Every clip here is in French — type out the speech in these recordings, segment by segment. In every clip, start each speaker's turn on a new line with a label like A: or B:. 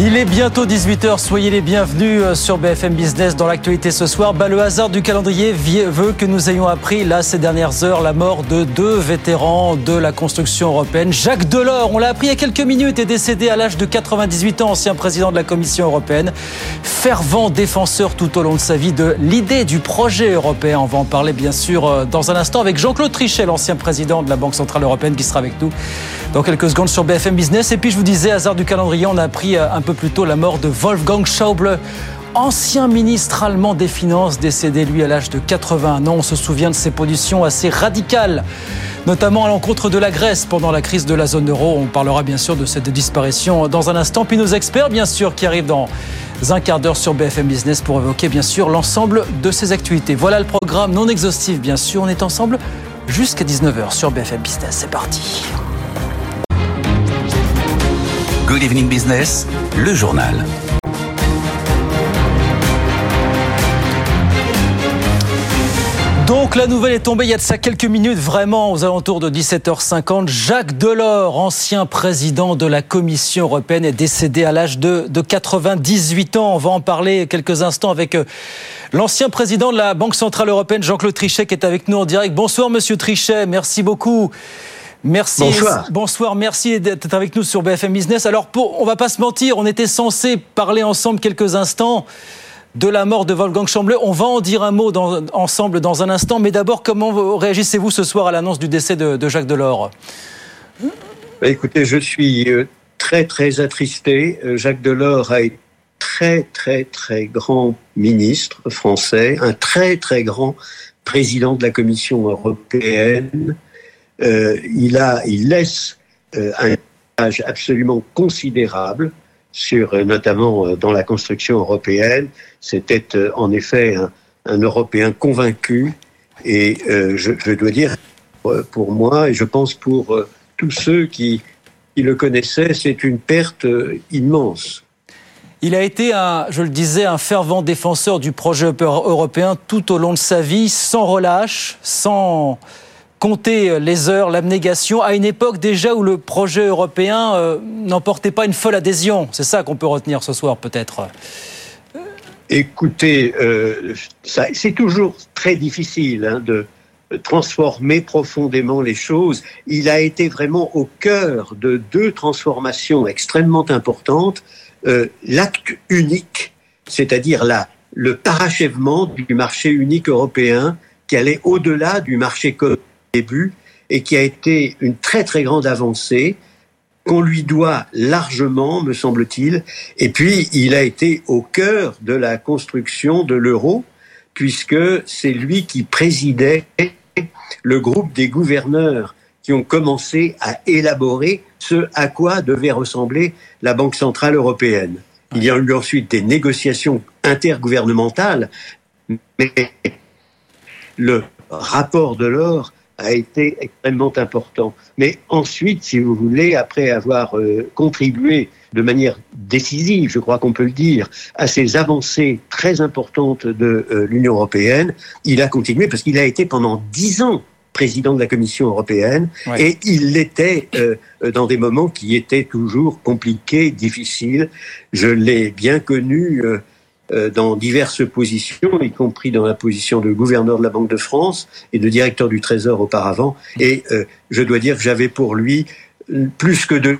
A: Il est bientôt 18h, soyez les bienvenus euh, sur BFM Business dans l'actualité ce soir. Bah, le hasard du calendrier veut que nous ayons appris là ces dernières heures la mort de deux vétérans de la construction européenne. Jacques Delors, on l'a appris il y a quelques minutes, est décédé à l'âge de 98 ans, ancien président de la Commission européenne. Fervent défenseur tout au long de sa vie de l'idée du projet européen. On va en parler bien sûr euh, dans un instant avec Jean-Claude Trichet, l'ancien président de la Banque Centrale Européenne qui sera avec nous dans quelques secondes sur BFM Business. Et puis je vous disais, hasard du calendrier, on a appris euh, un peu plus tôt la mort de Wolfgang Schauble, ancien ministre allemand des Finances, décédé lui à l'âge de 81 ans. On se souvient de ses positions assez radicales, notamment à l'encontre de la Grèce pendant la crise de la zone euro. On parlera bien sûr de cette disparition dans un instant. Puis nos experts, bien sûr, qui arrivent dans un quart d'heure sur BFM Business pour évoquer, bien sûr, l'ensemble de ces actualités. Voilà le programme non exhaustif, bien sûr. On est ensemble jusqu'à 19h sur BFM Business. C'est parti.
B: Good Evening Business, le journal.
A: Donc la nouvelle est tombée il y a de ça quelques minutes, vraiment aux alentours de 17h50. Jacques Delors, ancien président de la Commission européenne, est décédé à l'âge de, de 98 ans. On va en parler quelques instants avec euh, l'ancien président de la Banque Centrale Européenne, Jean-Claude Trichet, qui est avec nous en direct. Bonsoir Monsieur Trichet, merci beaucoup. Merci.
C: Bonsoir.
A: Bonsoir, merci d'être avec nous sur BFM Business. Alors, pour, on va pas se mentir, on était censé parler ensemble quelques instants de la mort de Wolfgang Schauble. On va en dire un mot dans, ensemble dans un instant. Mais d'abord, comment réagissez-vous ce soir à l'annonce du décès de, de Jacques Delors?
D: Bah, Écoutez, je suis euh, très très attristé. Euh, Jacques Delors a été très très très grand ministre français, un très très grand président de la Commission européenne. Euh, il laisse euh, un message absolument considérable sur, euh, notamment dans la construction européenne. C'était en effet un, Européen convaincu et je, dois dire pour moi et je pense pour tous ceux qui, le connaissaient, c'est une perte immense.
A: Il a été, je le disais, un fervent défenseur du projet européen tout au long de sa vie, sans relâche, sans compter les heures, l'abnégation, à une époque déjà où le projet européen euh, n'emportait pas une folle adhésion. C'est ça qu'on peut retenir ce soir, peut-être.
D: Écoutez, euh, c'est toujours très difficile hein, de transformer profondément les choses. Il a été vraiment au cœur de deux transformations extrêmement importantes. Euh, L'acte unique, c'est-à-dire la, le parachèvement du marché unique européen qui allait au-delà du marché commun début et qui a été une très très grande avancée qu'on lui doit largement, me semble-t-il. Et puis, il a été au cœur de la construction de l'euro, puisque c'est lui qui présidait le groupe des gouverneurs qui ont commencé à élaborer ce à quoi devait ressembler la Banque centrale européenne. Il y a eu ensuite des négociations intergouvernementales, mais le rapport de l'or a été extrêmement important. Mais ensuite, si vous voulez, après avoir euh, contribué de manière décisive, je crois qu'on peut le dire, à ces avancées très importantes de euh, l'Union européenne, il a continué parce qu'il a été pendant dix ans président de la Commission européenne
A: Ouais.
D: et il l'était euh, dans des moments qui étaient toujours compliqués, difficiles. Je l'ai bien connu euh, dans diverses positions, y compris dans la position de gouverneur de la Banque de France et de directeur du Trésor auparavant. Et euh, je dois dire que j'avais pour lui euh, plus que de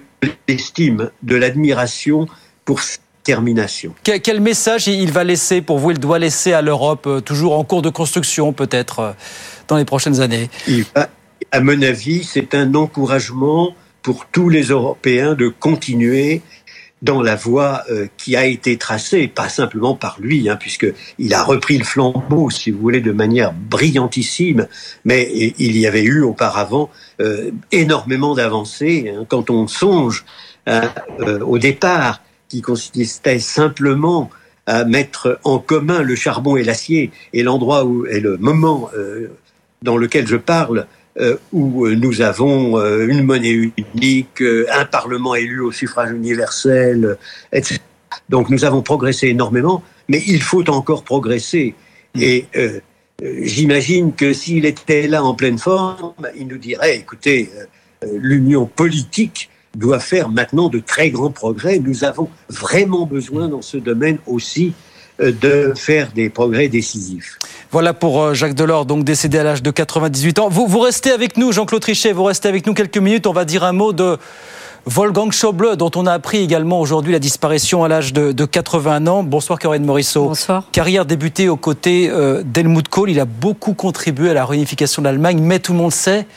D: l'estime, de l'admiration pour sa détermination.
A: Que- Quel message il va laisser pour vous, il doit laisser à l'Europe, euh, toujours en cours de construction peut-être, euh, dans les prochaines années
D: Il va, à mon avis, c'est un encouragement pour tous les Européens de continuer dans la voie euh, qui a été tracée, pas simplement par lui, hein, puisque il a repris le flambeau, si vous voulez, de manière brillantissime, mais il y avait eu auparavant euh, énormément d'avancées. hein. quand on songe hein, euh, au départ, qui consistait simplement à mettre en commun le charbon et l'acier, et l'endroit où est le moment dans lequel je parle où nous avons euh, une monnaie unique, euh, un Parlement élu au suffrage universel, etc. Donc nous avons progressé énormément, mais il faut encore progresser. Et euh, euh, j'imagine que s'il était là en pleine forme, il nous dirait, écoutez, euh, l'union politique doit faire maintenant de très grands progrès. Nous avons vraiment besoin dans ce domaine aussi euh, de faire des progrès décisifs.
A: Voilà pour euh, Jacques Delors, donc décédé à l'âge de 98 ans. Vous, vous restez avec nous, Jean-Claude Trichet, vous restez avec nous quelques minutes. On va dire un mot de Wolfgang Schauble, dont on a appris également aujourd'hui la disparition à l'âge de, de 81 ans. Bonsoir Corinne Morisseau.
E: Bonsoir.
A: Carrière débutée aux côtés euh, d'Helmut Kohl. Il a beaucoup contribué à la réunification de l'Allemagne, mais tout le monde sait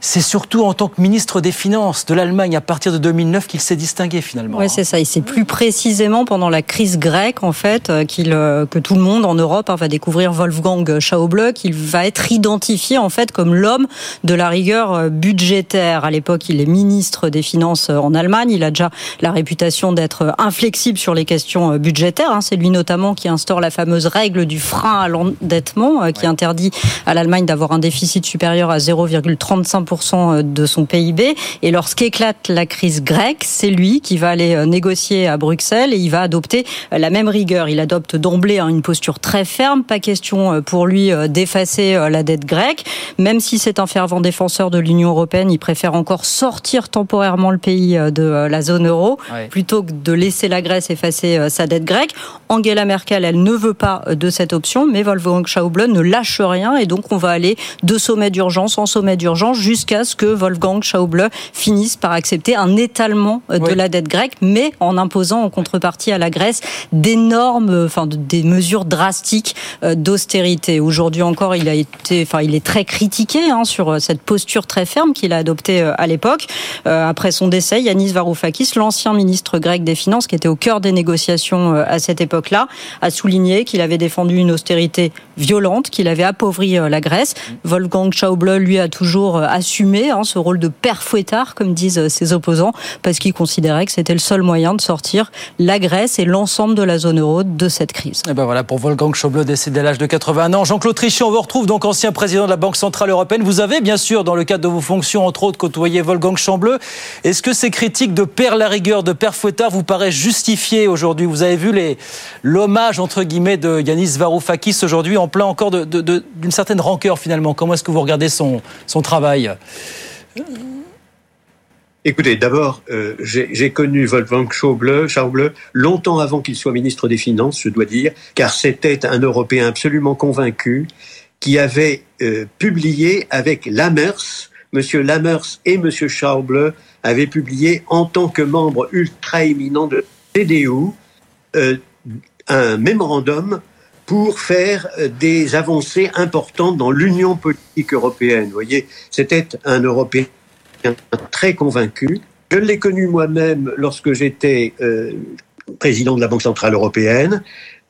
A: c'est surtout en tant que ministre des Finances de l'Allemagne à partir de 2009 qu'il s'est distingué finalement.
E: Oui, c'est ça. Et c'est plus précisément pendant la crise grecque, en fait, euh, qu'il, euh, que tout le monde en Europe hein, va découvrir Wolfgang Schauble, qu'il va être identifié en fait comme l'homme de la rigueur euh, budgétaire. À l'époque, il est ministre des Finances en Allemagne. Il a déjà la réputation d'être inflexible sur les questions budgétaires. hein. C'est lui notamment qui instaure la fameuse règle du frein à l'endettement, qui interdit à l'Allemagne d'avoir un déficit supérieur à 0,35% de son PIB. Et lorsqu'éclate la crise grecque, c'est lui qui va aller euh, négocier à Bruxelles et il va adopter euh, la même rigueur. Il adopte d'emblée hein, une posture très ferme. Pas question euh, pour lui d'effacer la dette grecque. Même si c'est un fervent défenseur de l'Union européenne, il préfère encore sortir temporairement le pays de la zone euro plutôt que de laisser la Grèce effacer sa dette grecque. Angela Merkel, elle ne veut pas de cette option, mais Wolfgang Schauble ne lâche rien et donc on va aller de sommet d'urgence en sommet d'urgence jusqu'à ce que Wolfgang Schauble finisse par accepter un étalement euh, de
A: Oui.
E: la dette grecque, mais en imposant en contrepartie à la Grèce d'énormes, enfin de- des mesures drastiques euh, d'austérité. Aujourd'hui encore, il a été, enfin il est très critiqué hein, sur euh, cette posture très ferme qu'il a adoptée à l'époque. Euh, après son décès, Yanis Varoufakis, l'ancien ministre grec des Finances, qui était au cœur des négociations à cette époque-là, a souligné qu'il avait défendu une austérité violente, qu'il avait appauvri la Grèce. Wolfgang Schauble, lui, a toujours euh, assumé hein, ce rôle de père fouettard, comme disent euh, ses opposants, parce qu'il considérait que c'était le seul moyen de sortir la Grèce et l'ensemble de la zone euro de cette crise.
A: Et ben voilà pour Wolfgang Schauble décédé à l'âge de 81 ans. Jean-Claude Trichet, on vous retrouve donc ancien président de la Banque Centrale Européenne. Vous avez bien sûr, dans le cadre de vos fonctions, entre autres, côtoyé Wolfgang Schauble. Est-ce que ces critiques de père la rigueur, de père fouettard, vous paraissent justifiées aujourd'hui? Vous avez vu l'hommage entre guillemets de Yanis Varoufakis aujourd'hui en plein encore de- de- de- d'une certaine rancœur finalement. Comment est-ce que vous regardez son son travail?
D: Écoutez, d'abord, euh, j'ai connu Wolfgang Schauble, Schauble longtemps avant qu'il soit ministre des Finances, je dois dire, car c'était un Européen absolument convaincu qui avait euh, publié avec Lammers, Monsieur Lammers et Monsieur Schauble avaient publié en tant que membre ultra éminent de CDU euh, un mémorandum pour faire euh, des avancées importantes dans l'union politique européenne. Vous voyez, c'était un Européen très convaincu. Je l'ai connu moi-même lorsque j'étais euh, président de la Banque Centrale Européenne.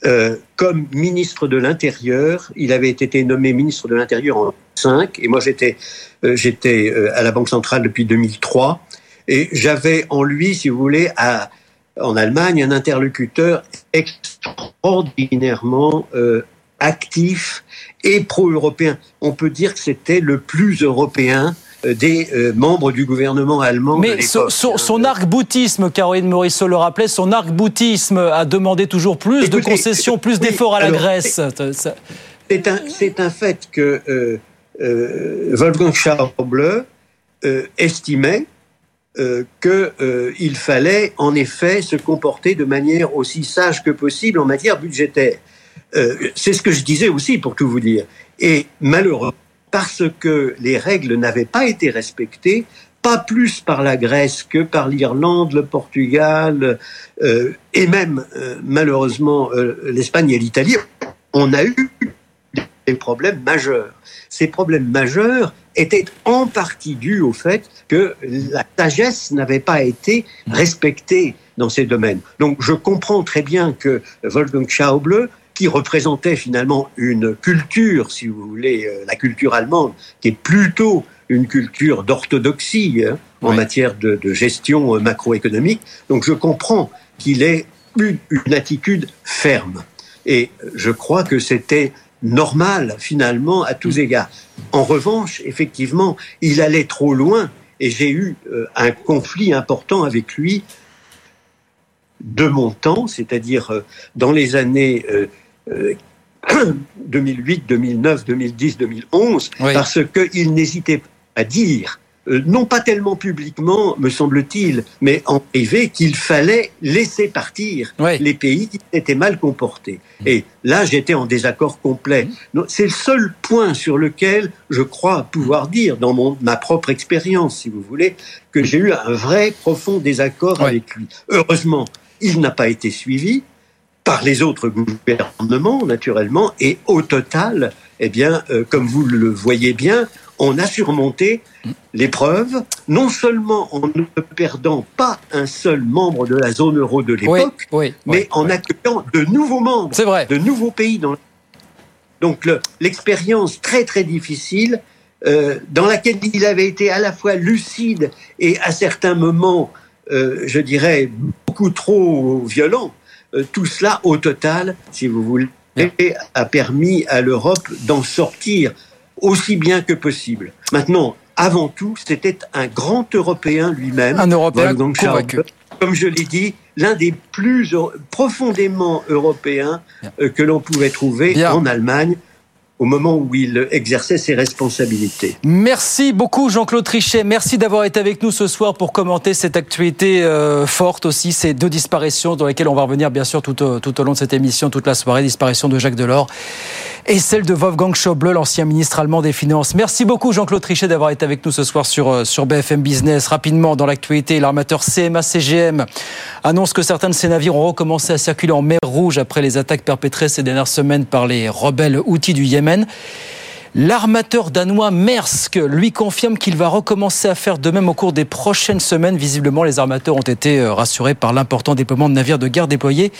D: Euh, comme ministre de l'Intérieur, il avait été nommé ministre de l'Intérieur en 2005 et moi j'étais j'étais à la Banque Centrale depuis 2003 et j'avais en lui, si vous voulez, à, en Allemagne, un interlocuteur extraordinairement euh, actif et pro-européen. On peut dire que c'était le plus européen euh, des euh, membres du gouvernement allemand. de
A: Mais son, son,
D: hein.
A: son arc-boutisme, Caroline Morisseau le rappelait, son arc-boutisme a demandé toujours plus de concessions, plus d'efforts à la
D: alors,
A: Grèce.
D: C'est un, fait que euh, Wolfgang Schauble estimait euh, qu'il fallait en effet se comporter de manière aussi sage que possible en matière budgétaire. Euh, c'est ce que je disais aussi, pour tout vous dire. Et malheureux, parce que les règles n'avaient pas été respectées, pas plus par la Grèce que par l'Irlande, le Portugal euh, et même euh, malheureusement euh, l'Espagne et l'Italie, on a eu des problèmes majeurs. Ces problèmes majeurs étaient en partie dus au fait que la sagesse n'avait pas été respectée dans ces domaines. Donc je comprends très bien que Wolfgang Schauble, qui représentait finalement une culture, si vous voulez, euh, la culture allemande, qui est plutôt une culture d'orthodoxie hein, en matière de, de gestion euh, macroéconomique. Donc je comprends qu'il ait eu une attitude ferme. Et je crois que c'était normal finalement à tous égards. En revanche, effectivement, il allait trop loin et j'ai eu euh, un conflit important avec lui de mon temps, c'est-à-dire euh, dans les années 2008, 2009, 2010, 2011, parce qu'il n'hésitait pas à dire non pas tellement publiquement, me semble-t-il, mais en privé, qu'il fallait laisser partir les pays qui étaient mal comportés. Et là, j'étais en désaccord complet. C'est le seul point sur lequel je crois pouvoir dire, dans mon, ma propre expérience, si vous voulez, que j'ai eu un vrai profond désaccord avec lui. Heureusement, il n'a pas été suivi par les autres gouvernements, naturellement, et au total, eh bien, euh, comme vous le voyez bien, on a surmonté l'épreuve, non seulement en ne perdant pas un seul membre de la zone euro de l'époque, mais en accueillant de nouveaux membres, de nouveaux pays. Dans... Donc l'expérience très très difficile, euh, dans laquelle il avait été à la fois lucide et à certains moments, euh, je dirais, beaucoup trop violent, euh, tout cela au total, si vous voulez, a permis à l'Europe d'en sortir aussi bien que possible. Maintenant, avant tout, c'était un grand Européen lui-même.
A: Un Européen convaincu.
D: Comme je l'ai dit, l'un des plus profondément européens euh, que l'on pouvait trouver en Allemagne au moment où il exerçait ses responsabilités.
A: Merci beaucoup Jean-Claude Trichet. Merci d'avoir été avec nous ce soir pour commenter cette actualité euh, forte aussi, ces deux disparitions dans lesquelles on va revenir bien sûr tout au, tout au long de cette émission, toute la soirée, disparition de Jacques Delors et celle de Wolfgang Schäuble, l'ancien ministre allemand des Finances. Merci beaucoup Jean-Claude Trichet d'avoir été avec nous ce soir sur, euh, sur BFM Business. Rapidement, dans l'actualité, l'armateur CMA-CGM annonce que certains de ses navires ont recommencé à circuler en mer Rouge après les attaques perpétrées ces dernières semaines par les rebelles outils du Yémen. L'armateur danois Maersk lui confirme qu'il va recommencer à faire de même au cours des prochaines semaines. Visiblement, les armateurs ont été euh, rassurés par l'important déploiement de navires de guerre déployés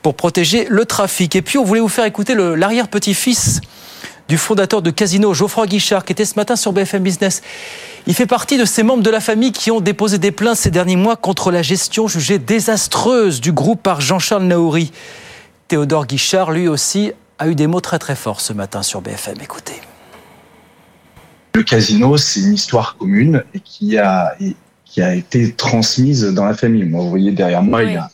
A: pour protéger le trafic. Et puis, on voulait vous faire écouter l'arrière-petit-fils du fondateur de Casino, Geoffroy Guichard, qui était ce matin sur BFM Business. Il fait partie de ces membres de la famille qui ont déposé des plaintes ces derniers mois contre la gestion jugée désastreuse du groupe par Jean-Charles Naouri. Théodore Guichard, lui aussi, a eu des mots très très forts ce matin sur BFM. Écoutez.
F: Le casino, c'est une histoire commune et qui a, qui a été transmise dans la famille. Moi, vous voyez derrière moi, il y a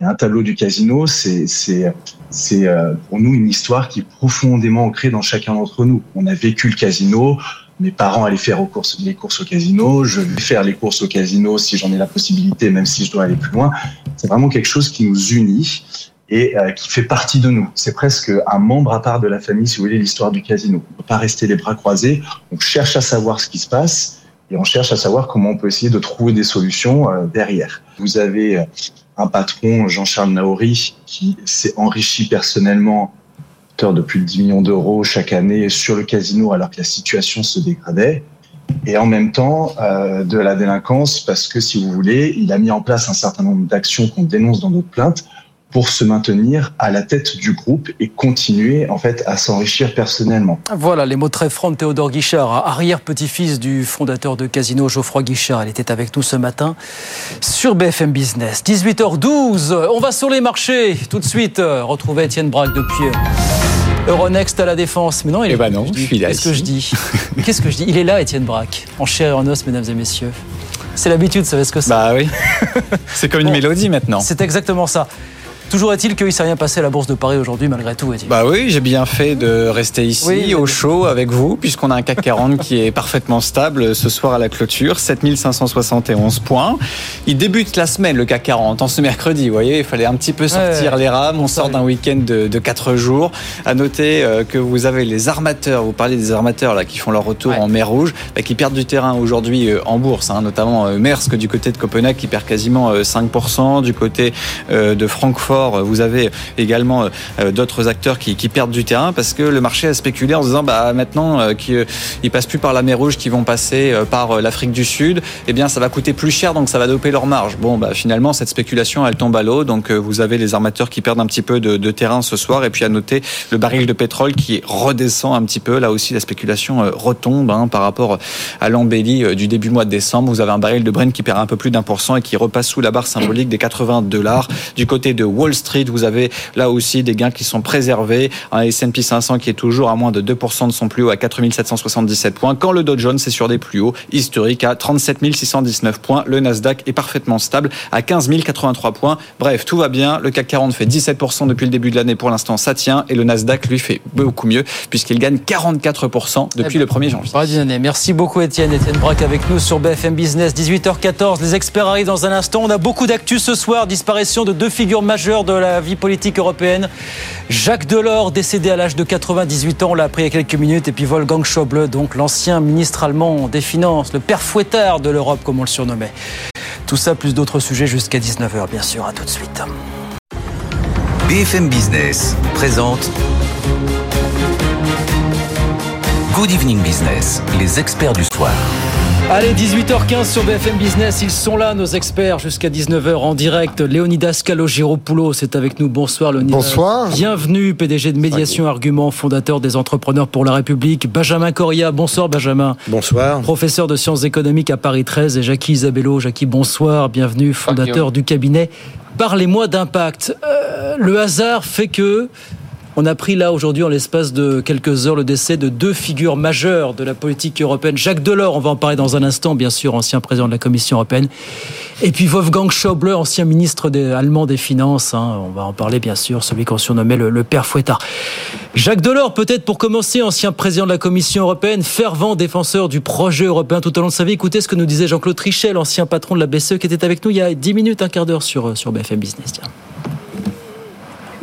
F: un tableau du casino, c'est c'est euh, pour nous une histoire qui est profondément ancrée dans chacun d'entre nous. On a vécu le casino. Mes parents allaient faire aux courses, les courses au casino. Je vais faire les courses au casino si j'en ai la possibilité, même si je dois aller plus loin. C'est vraiment quelque chose qui nous unit et euh, qui fait partie de nous. C'est presque un membre à part de la famille, si vous voulez, l'histoire du casino. On ne peut pas rester les bras croisés. On cherche à savoir ce qui se passe et on cherche à savoir comment on peut essayer de trouver des solutions euh, derrière. Vous avez un patron, Jean-Charles Naori, qui s'est enrichi personnellement de plus de 10 millions d'euros chaque année sur le casino alors que la situation se dégradait. Et en même temps, euh, de la délinquance parce que, si vous voulez, il a mis en place un certain nombre d'actions qu'on dénonce dans notre plainte pour se maintenir à la tête du groupe et continuer en fait à s'enrichir personnellement.
A: Voilà les mots très francs de Théodore Guichard, arrière-petit-fils du fondateur de Casino Geoffroy Guichard. Elle était avec nous ce matin sur BFM Business. 18h12, on va sur les marchés. Tout de suite, retrouver Étienne Braque depuis Euronext à la Défense.
G: Mais non, il
A: eh
G: est ben non,
A: Qu'est-ce que je dis Qu'est-ce que je dis Il est là, Étienne Braque, en chair et en os, mesdames et messieurs. C'est l'habitude, vous savez ce que c'est
G: Bah oui. c'est comme une mélodie maintenant.
A: C'est exactement ça. Toujours est-il qu'il s'est rien passé à la Bourse de Paris aujourd'hui, malgré tout,
G: Bah oui, j'ai bien fait de rester ici, au chaud, avec vous, puisqu'on a un CAC 40 qui est parfaitement stable ce soir à la clôture, 7571 points. Il débute la semaine, le CAC 40, en ce mercredi, vous voyez, il fallait un petit peu sortir les rames. On sort d'un week-end de, de 4 jours. À noter euh, que vous avez les armateurs, vous parlez des armateurs là qui font leur retour en mer Rouge, bah, qui perdent du terrain aujourd'hui euh, en bourse, hein, notamment euh, Maersk du côté de Copenhague qui perd quasiment 5%, du côté de Francfort vous avez également euh, d'autres acteurs qui, perdent du terrain parce que le marché a spéculé en se disant bah maintenant euh, qu'ils ne passent plus par la mer Rouge, qu'ils vont passer euh, par l'Afrique du Sud, eh bien ça va coûter plus cher donc ça va doper leur marge. Bon bah finalement cette spéculation elle tombe à l'eau donc vous avez les armateurs qui perdent un petit peu de, terrain ce soir et puis à noter le baril de pétrole qui redescend un petit peu. Là aussi la spéculation retombe hein, par rapport à l'embellie du début mois de décembre. Vous avez un baril de Brent qui perd un peu plus d'un pour cent et qui repasse sous la barre symbolique des 80 dollars du côté de Wall Street, vous avez là aussi des gains qui sont préservés. Un S&P 500 qui est toujours à moins de 2% de son plus haut à 4777 points, quand le Dow Jones est sur des plus hauts historiques à 37 619 points. Le Nasdaq est parfaitement stable à 15 083 points. Bref, tout va bien. Le CAC 40 fait 17% depuis le début de l'année. Pour l'instant, ça tient. Et le Nasdaq, lui, fait beaucoup mieux puisqu'il gagne 44% depuis le 1er janvier.
A: Merci beaucoup, Étienne. Étienne Braque avec nous sur BFM Business. 18h14. Les experts arrivent dans un instant. On a beaucoup d'actu ce soir. Disparition de deux figures majeures de la vie politique européenne. Jacques Delors, décédé à l'âge de 98 ans. L'a appris il y a quelques minutes. Et puis Wolfgang Schäuble, donc l'ancien ministre allemand des Finances, le père fouettard de l'Europe, comme on le surnommait. Tout ça, plus d'autres sujets jusqu'à 19h, bien sûr. À tout de suite.
B: BFM Business présente Good Evening Business, les experts du soir.
A: Allez, 18h15 sur BFM Business, ils sont là, nos experts, jusqu'à 19h en direct. Léonidas Kalogiropoulos c'est avec nous. Bonsoir, Léonidas.
C: Bonsoir.
A: Bienvenue, PDG de Médiation Argument, fondateur des Entrepreneurs pour la République. Benjamin Coria, bonsoir Benjamin.
H: Bonsoir.
A: Professeur de sciences économiques à Paris 13. Et Jackie Isabello. Jackie, bonsoir. Bienvenue, fondateur du cabinet Parlez-moi d'impact. Euh, le hasard fait que on a pris là aujourd'hui, en l'espace de quelques heures, le décès de deux figures majeures de la politique européenne. Jacques Delors, on va en parler dans un instant, bien sûr, ancien président de la Commission européenne. Et puis Wolfgang Schäuble, ancien ministre allemand des Finances. Hein. on va en parler, bien sûr, celui qu'on surnommait le, père Fouettard. Jacques Delors, peut-être pour commencer, ancien président de la Commission européenne, fervent défenseur du projet européen tout au long de sa vie. Écoutez ce que nous disait Jean-Claude Trichet, l'ancien patron de la BCE, qui était avec nous il y a 10 minutes, un quart d'heure sur, sur BFM Business.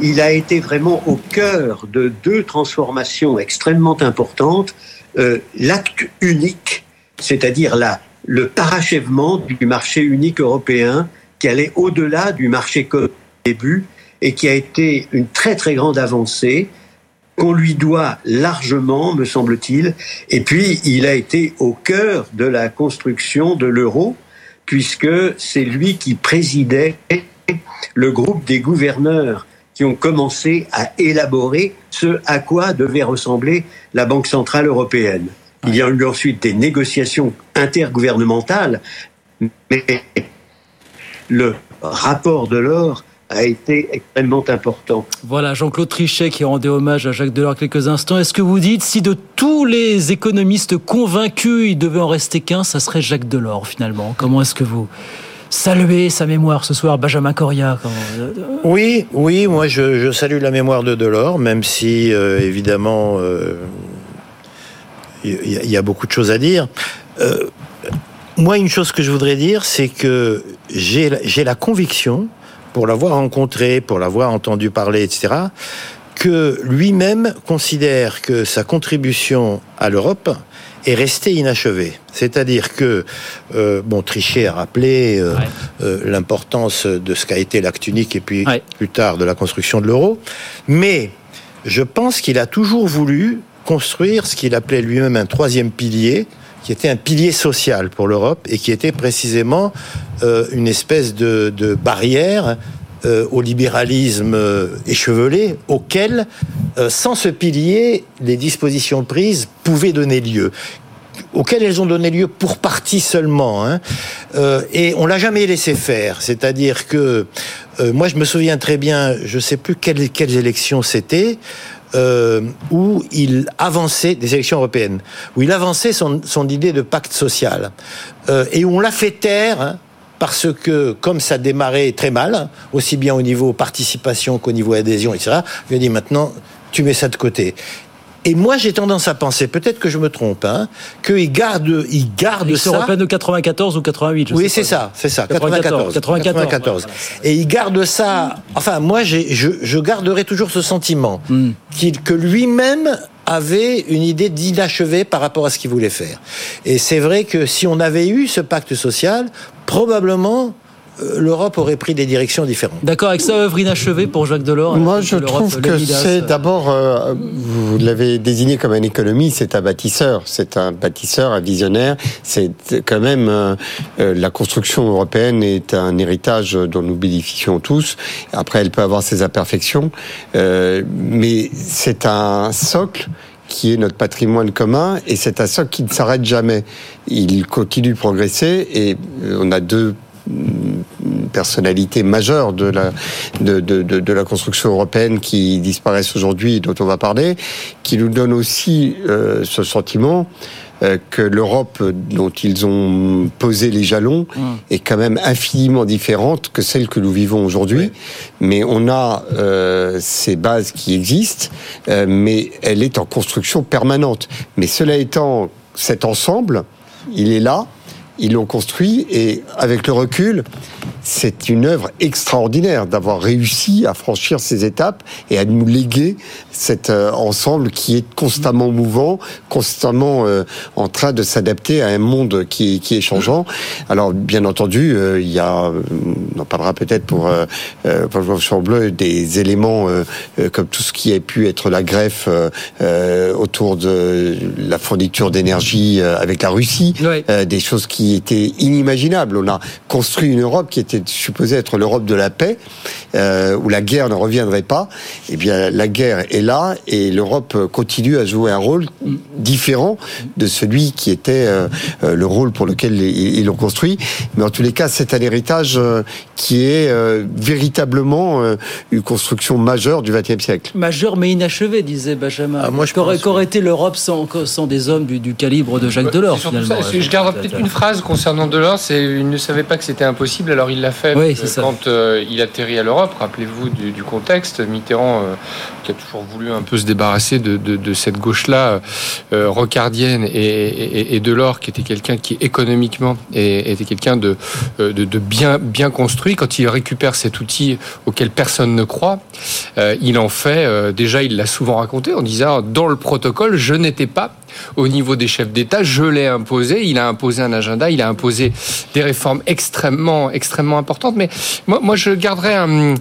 D: Il a été vraiment au cœur de deux transformations extrêmement importantes. Euh, l'acte unique, c'est-à-dire le parachèvement du marché unique européen qui allait au-delà du marché début et qui a été une très très grande avancée qu'on lui doit largement, me semble-t-il. Et puis, il a été au cœur de la construction de l'euro, puisque c'est lui qui présidait le groupe des gouverneurs qui ont commencé à élaborer ce à quoi devait ressembler la Banque centrale européenne. Il y a eu ensuite des négociations intergouvernementales, mais le rapport de l'or a été extrêmement important.
A: Voilà, Jean-Claude Trichet qui rendait hommage à Jacques Delors quelques instants. Est-ce que vous dites, si de tous les économistes convaincus, il devait en rester qu'un, ça serait Jacques Delors finalement? Comment est-ce que vous saluer sa mémoire ce soir, Benjamin Coria.
I: Oui, oui, moi je, salue la mémoire de Delors, même si euh, évidemment euh, il y, a beaucoup de choses à dire. Euh, moi, une chose que je voudrais dire, c'est que j'ai la conviction, pour l'avoir rencontré, pour l'avoir entendu parler, etc., que lui-même considère que sa contribution à l'Europe est resté inachevé. C'est-à-dire que, euh, bon, Trichet a rappelé euh, euh, l'importance de ce qu'a été l'acte unique et puis plus tard de la construction de l'euro, mais je pense qu'il a toujours voulu construire ce qu'il appelait lui-même un troisième pilier, qui était un pilier social pour l'Europe et qui était précisément une espèce de, de barrière euh, au libéralisme euh, échevelé auquel, euh, sans ce pilier, les dispositions prises pouvaient donner lieu auxquelles elles ont donné lieu pour partie seulement. Hein. et on l'a jamais laissé faire. C'est-à-dire que moi, je me souviens très bien, je sais plus quelles, quelles élections c'était. où il avançait des élections européennes, où il avançait son, son idée de pacte social, et où on l'a fait taire hein, parce que comme ça démarrait très mal, aussi bien au niveau participation qu'au niveau adhésion, etc., il a dit maintenant, tu mets ça de côté. Et moi, j'ai tendance à penser, peut-être que je me trompe, hein, qu'il garde, il garde ça.
A: européen de 94 ou 88.
I: oui, c'est ça, c'est ça, 94. 94. Et il garde ça. Enfin, moi, je, je garderai toujours ce sentiment hmm. qu'il, que lui-même avait une idée d'inachevé par rapport à ce qu'il voulait faire. Et c'est vrai que si on avait eu ce pacte social, probablement l'Europe aurait pris des directions différentes.
A: D'accord, avec ça, œuvre inachevée pour Jacques Delors
C: Moi, je trouve que c'est d'abord, euh, vous l'avez désigné comme un économiste, c'est un bâtisseur, c'est un bâtisseur, un visionnaire. C'est quand même euh, la construction européenne est un héritage dont nous bénéficions tous. Après, elle peut avoir ses imperfections, mais c'est un socle qui est notre patrimoine commun et c'est un socle qui ne s'arrête jamais. Il continue de progresser et on a deux personnalités majeures de la, de, de, de, la construction européenne qui disparaissent aujourd'hui, dont on va parler, qui nous donnent aussi euh, ce sentiment euh, que l'Europe dont ils ont posé les jalons mmh. est quand même infiniment différente que celle que nous vivons aujourd'hui. Mais on a euh, ces bases qui existent, euh, mais elle est en construction permanente. Mais cela étant, cet ensemble, il est là, ils l'ont construit et avec le recul, c'est une œuvre extraordinaire d'avoir réussi à franchir ces étapes et à nous léguer cet euh, ensemble qui est constamment mouvant, constamment euh, en train de s'adapter à un monde qui, qui, est changeant. Alors, bien entendu, euh, il y a, on en parlera peut-être pour, euh, pour Bleu, des éléments comme tout ce qui a pu être la greffe autour de la fourniture d'énergie avec la Russie, des choses qui étaient inimaginables. On a construit une Europe qui était était supposé être l'Europe de la paix, euh, où la guerre ne reviendrait pas, eh bien la guerre est là et l'Europe continue à jouer un rôle différent de celui qui était euh, euh, le rôle pour lequel ils l'ont construit. Mais en tous les cas, c'est un héritage qui est véritablement une construction majeure du XXe siècle.
A: Majeure mais inachevée, disait Benjamin.
I: Ah, moi, je
A: qu'aurait été l'Europe sans, sans, des hommes du, calibre de Jacques Delors finalement.
J: je garde peut-être une phrase concernant Delors, c'est il ne savait pas que c'était impossible, alors il l'a fait
A: oui,
J: quand euh, il atterrit à l'Europe. Rappelez-vous du, contexte. Mitterrand, euh, qui a toujours voulu un peu se débarrasser de, cette gauche-là, euh, rocardienne, et, et, Delors, qui était quelqu'un qui économiquement était quelqu'un de, bien, bien construit. Quand il récupère cet outil auquel personne ne croit, il en fait. déjà, il l'a souvent raconté en disant dans le protocole, je n'étais pas au niveau des chefs d'État. Je l'ai imposé. Il a imposé un agenda. Il a imposé des réformes extrêmement, extrêmement importantes. Mais moi, moi je garderai un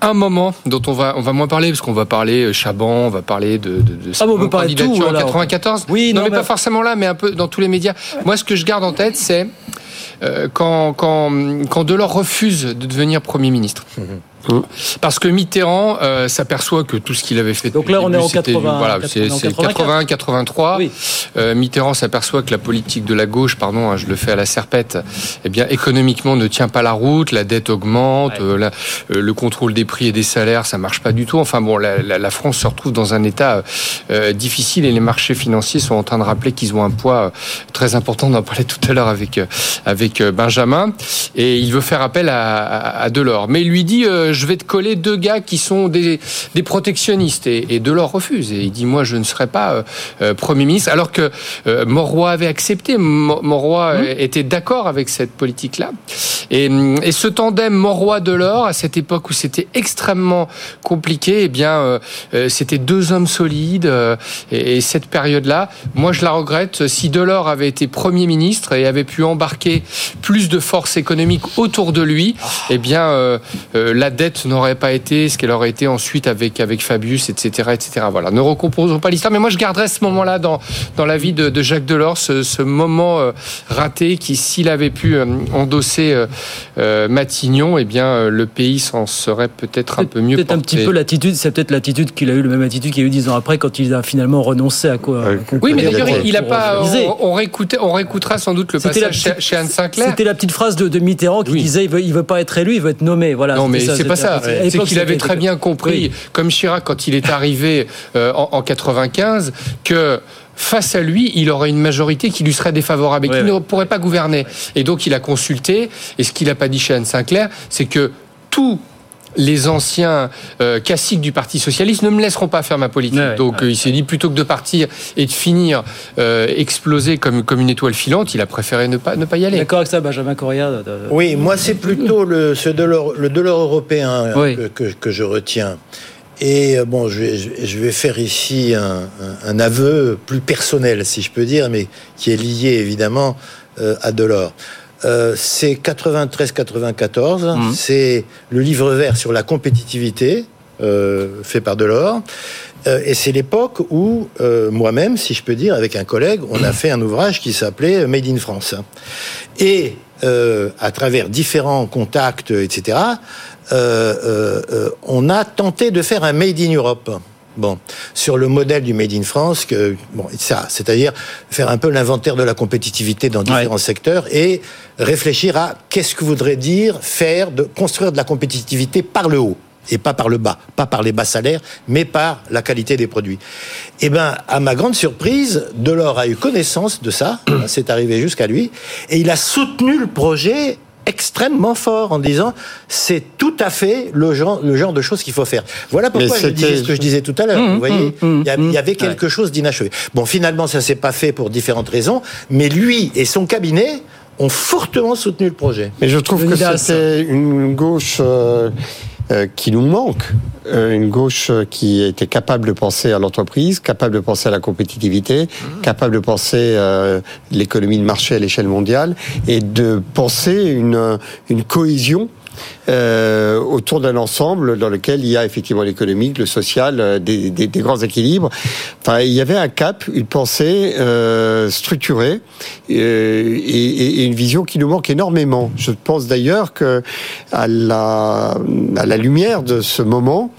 J: un moment dont on va on va moins parler parce qu'on va parler euh, Chaban, on va parler de de, de
A: ah bon, on peut parler de tout,
J: en 94.
A: Oui,
J: non, mais, pas forcément là, mais un peu dans tous les médias. Moi, ce que je garde en tête, c'est euh, quand quand quand Delors refuse de devenir premier ministre. Mhm. Parce que Mitterrand euh, s'aperçoit que tout ce qu'il avait fait.
A: Donc là, on est en 80.
J: Voilà, c'est 80, 83. Oui. Euh, Mitterrand s'aperçoit que la politique de la gauche, pardon, hein, je le fais à la serpette, eh bien économiquement ne tient pas la route, la dette augmente, euh, le contrôle des prix et des salaires, ça marche pas du tout. Enfin bon, la, la, la France se retrouve dans un état difficile et les marchés financiers sont en train de rappeler qu'ils ont un poids très important. On en parlait tout à l'heure avec avec Benjamin et il veut faire appel à, à, à Delors, mais il lui dit je vais te coller deux gars qui sont des, des protectionnistes. Et, et Delors refuse. Et il dit, moi, je ne serai pas euh, euh, Premier ministre. Alors que euh, Moroy avait accepté. Moroy mmh. était d'accord avec cette politique-là. Et, et, ce tandem Moroy-Delors, à cette époque où c'était extrêmement compliqué, eh bien, c'était deux hommes solides. et, et, cette période-là, moi, je la regrette. Si Delors avait été Premier ministre et avait pu embarquer plus de forces économiques autour de lui, eh bien, la dette n'aurait pas été ce qu'elle aurait été ensuite avec, avec Fabius, etc., etc. Voilà. Ne recomposons pas l'histoire, mais moi je garderais ce moment-là dans, dans la vie de, de Jacques Delors, ce, ce moment euh, raté qui, s'il avait pu euh, endosser euh, Matignon, eh bien le pays s'en serait peut-être un peu mieux
A: Peut-être un petit peu l'attitude, c'est peut-être l'attitude qu'il a eu, la même attitude qu'il a eu dix ans après quand il a finalement renoncé à quoi
J: Oui, mais d'ailleurs, il a pas. On, réécoutait, on réécoutera sans doute le passage chez Anne Sinclair.
A: C'était la petite phrase de, de Mitterrand qui disait il veut, il veut pas être élu, il veut être nommé. Voilà.
J: Non, mais c'est pas ça. C'est qu'il avait très bien compris, comme Chirac quand il est arrivé euh, en, en 95, que face à lui, il aurait une majorité qui lui serait défavorable et qui ne pourrait pas gouverner. Et donc il a consulté, et ce qu'il n'a pas dit chez Anne Sinclair, c'est que tout les anciens euh, classiques du Parti socialiste ne me laisseront pas faire ma politique. Donc euh, il s'est dit plutôt que de partir et de finir euh, exploser comme comme une étoile filante, il a préféré ne pas ne pas y aller.
A: D'accord avec ça, Benjamin Correa.
I: Oui, moi c'est plutôt le ce dollar, le européen que, que, je retiens. Et bon, je vais, je vais faire ici un, un, aveu plus personnel, si je peux dire, mais qui est lié évidemment à Delors. Euh, c'est 93-94, mmh. c'est le livre vert sur la compétitivité euh, fait par Delors. Euh, et c'est l'époque où moi-même, si je peux dire, avec un collègue, on a fait un ouvrage qui s'appelait Made in France. Et à travers différents contacts, etc., on a tenté de faire un Made in Europe. Bon, sur le modèle du Made in France, que bon, ça, c'est-à-dire faire un peu l'inventaire de la compétitivité dans différents secteurs et réfléchir à qu'est-ce que voudrait dire faire de construire de la compétitivité par le haut et pas par le bas, pas par les bas salaires, mais par la qualité des produits. Eh ben, à ma grande surprise, Delors a eu connaissance de ça, c'est arrivé jusqu'à lui, et il a soutenu le projet extrêmement fort en disant c'est tout à fait le genre, le genre de choses qu'il faut faire. Voilà pourquoi je disais ce que je disais tout à l'heure.
C: Mmh,
I: vous voyez,
C: mmh, mmh,
I: il y, avait quelque chose d'inachevé. Bon, finalement, ça s'est pas fait pour différentes raisons, mais lui et son cabinet ont fortement soutenu le projet.
C: Mais je trouve que c'était une gauche. Euh, euh, qui nous manque. Euh, une gauche qui était capable de penser à l'entreprise, capable de penser à la compétitivité, mmh. capable de penser euh, l'économie de marché à l'échelle mondiale et de penser une, une cohésion euh, autour d'un ensemble dans lequel il y a effectivement l'économique, le social, euh, des, des, des, grands équilibres. Enfin, il y avait un cap, une pensée euh, structurée euh, et, et, une vision qui nous manque énormément. Je pense d'ailleurs que à la, à la lumière de ce moment,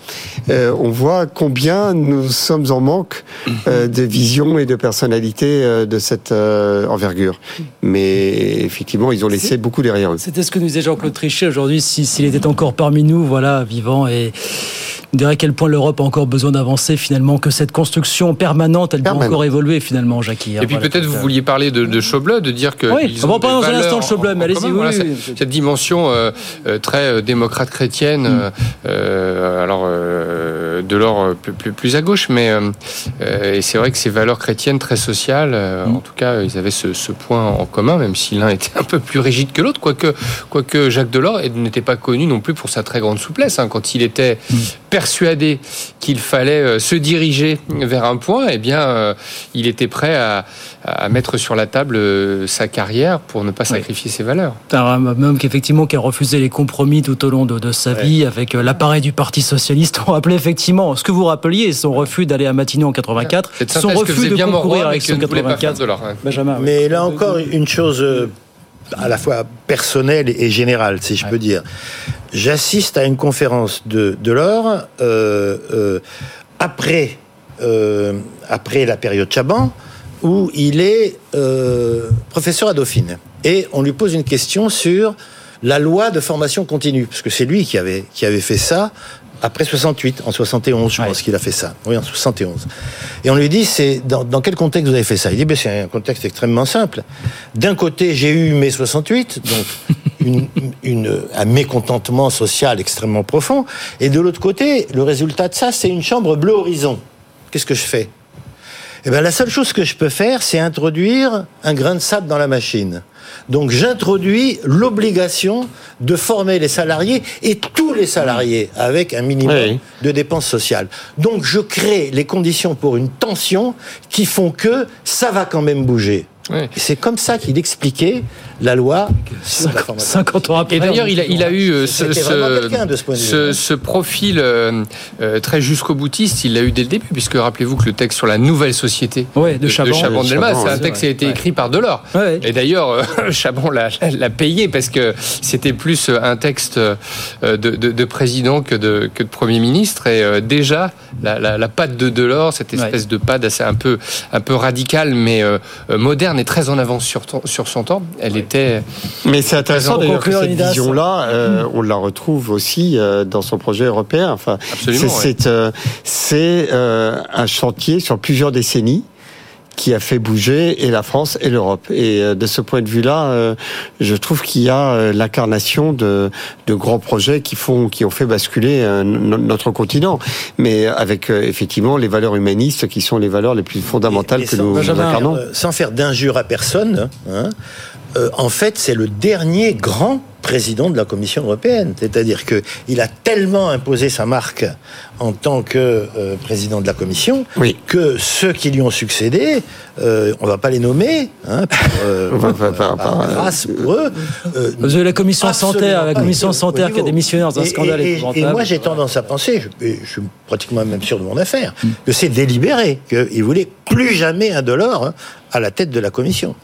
C: on voit combien nous sommes en manque de vision et de personnalité de cette envergure. Mais effectivement, ils ont laissé beaucoup derrière eux.
A: C'était ce que nous disait Jean-Claude Trichet aujourd'hui s'il était encore parmi nous, voilà, vivant et on dirait à quel point l'Europe a encore besoin d'avancer finalement, que cette construction permanente, elle doit encore évoluer finalement, Jackie.
J: Hein, et puis peut-être vous vouliez parler de, de Chaubleu, de dire que.
A: Oui, on va parler dans un instant de Chaubleu, mais allez-y.
J: Voilà, cette, dimension euh, euh, très euh, démocrate chrétienne, mm. euh, alors euh, de l'or plus, plus, plus, à gauche, mais et c'est vrai que ces valeurs chrétiennes très sociales, mm. en tout cas, ils avaient ce, ce point en commun, même si l'un était un peu plus rigide que l'autre, quoique, quoique Jacques Delors n'était pas connu non plus pour sa très grande souplesse. Hein, quand il était mm persuadé qu'il fallait euh, se diriger vers un point, eh bien, euh, il était prêt à, mettre sur la table euh, sa carrière pour ne pas sacrifier ses valeurs.
A: Un homme qui effectivement qui a refusé les compromis tout au long de, sa vie avec l'appareil du Parti socialiste. On rappelait effectivement ce que vous rappeliez, son refus d'aller à Matignon en 84, son refus de concourir avec son 84.
I: Benjamin, Mais là encore une chose à la fois personnelle et générale, si je peux dire. J'assiste à une conférence de, de l'or euh, euh, après, euh, après la période Chaban, où il est professeur à Dauphine. Et on lui pose une question sur la loi de formation continue, parce que c'est lui qui avait, qui avait fait ça après 68, en 71, je pense qu'il a fait ça. Oui, en 71. Et on lui dit, c'est dans, dans, quel contexte vous avez fait ça? Il dit, ben, c'est un contexte extrêmement simple. D'un côté, j'ai eu mai 68, donc une, une, un mécontentement social extrêmement profond, et de l'autre côté, le résultat de ça, c'est une chambre bleu horizon. Qu'est-ce que je fais? Eh ben, la seule chose que je peux faire, c'est introduire un grain de sable dans la machine. Donc j'introduis l'obligation de former les salariés et tous les salariés avec un minimum de dépenses sociales. Donc je crée les conditions pour une tension qui font que ça va quand même bouger. C'est comme ça qu'il expliquait la loi
A: 50, ans après.
J: Et d'ailleurs, il a, il a eu euh, ce, ce, ce, profil euh, euh, très jusqu'au boutiste. Il l'a eu dès le début, puisque rappelez-vous que le texte sur la nouvelle société
A: ouais, de,
J: Chaban, delmas c'est un texte qui a été écrit par Delors. Et d'ailleurs, Chaban l'a payé parce que c'était plus un texte de, de, de, président que de, que de premier ministre. Et déjà, la, la, la patte de Delors, cette espèce de patte assez un peu, un peu radicale, mais moderne et très en avance sur, sur son temps, elle était.
C: Mais c'est intéressant d'ailleurs que cette vision-là, euh, on la retrouve aussi euh, dans son projet européen. Enfin, c'est c'est euh, un chantier sur plusieurs décennies qui a fait bouger et la France et l'Europe. Et euh, de ce point de vue-là, euh, je trouve qu'il y a euh, l'incarnation de, de grands projets qui font, qui ont fait basculer notre continent, mais avec effectivement les valeurs humanistes qui sont les valeurs les plus fondamentales que nous, incarnons.
I: Sans faire d'injure à personne, hein, en fait, c'est le dernier grand président de la Commission européenne. C'est-à-dire qu'il a tellement imposé sa marque en tant que euh, président de la Commission que ceux qui lui ont succédé, euh, on ne va pas les nommer, hein, euh, grâce pour eux.
A: Vous avez la Commission santé, la Commission santé qui a démissionné dans un scandale
I: et, et, moi, j'ai tendance à penser, je, je, suis pratiquement même sûr de mon affaire, mm. que c'est délibéré, qu'il voulait plus jamais un dollar hein, à la tête de la Commission.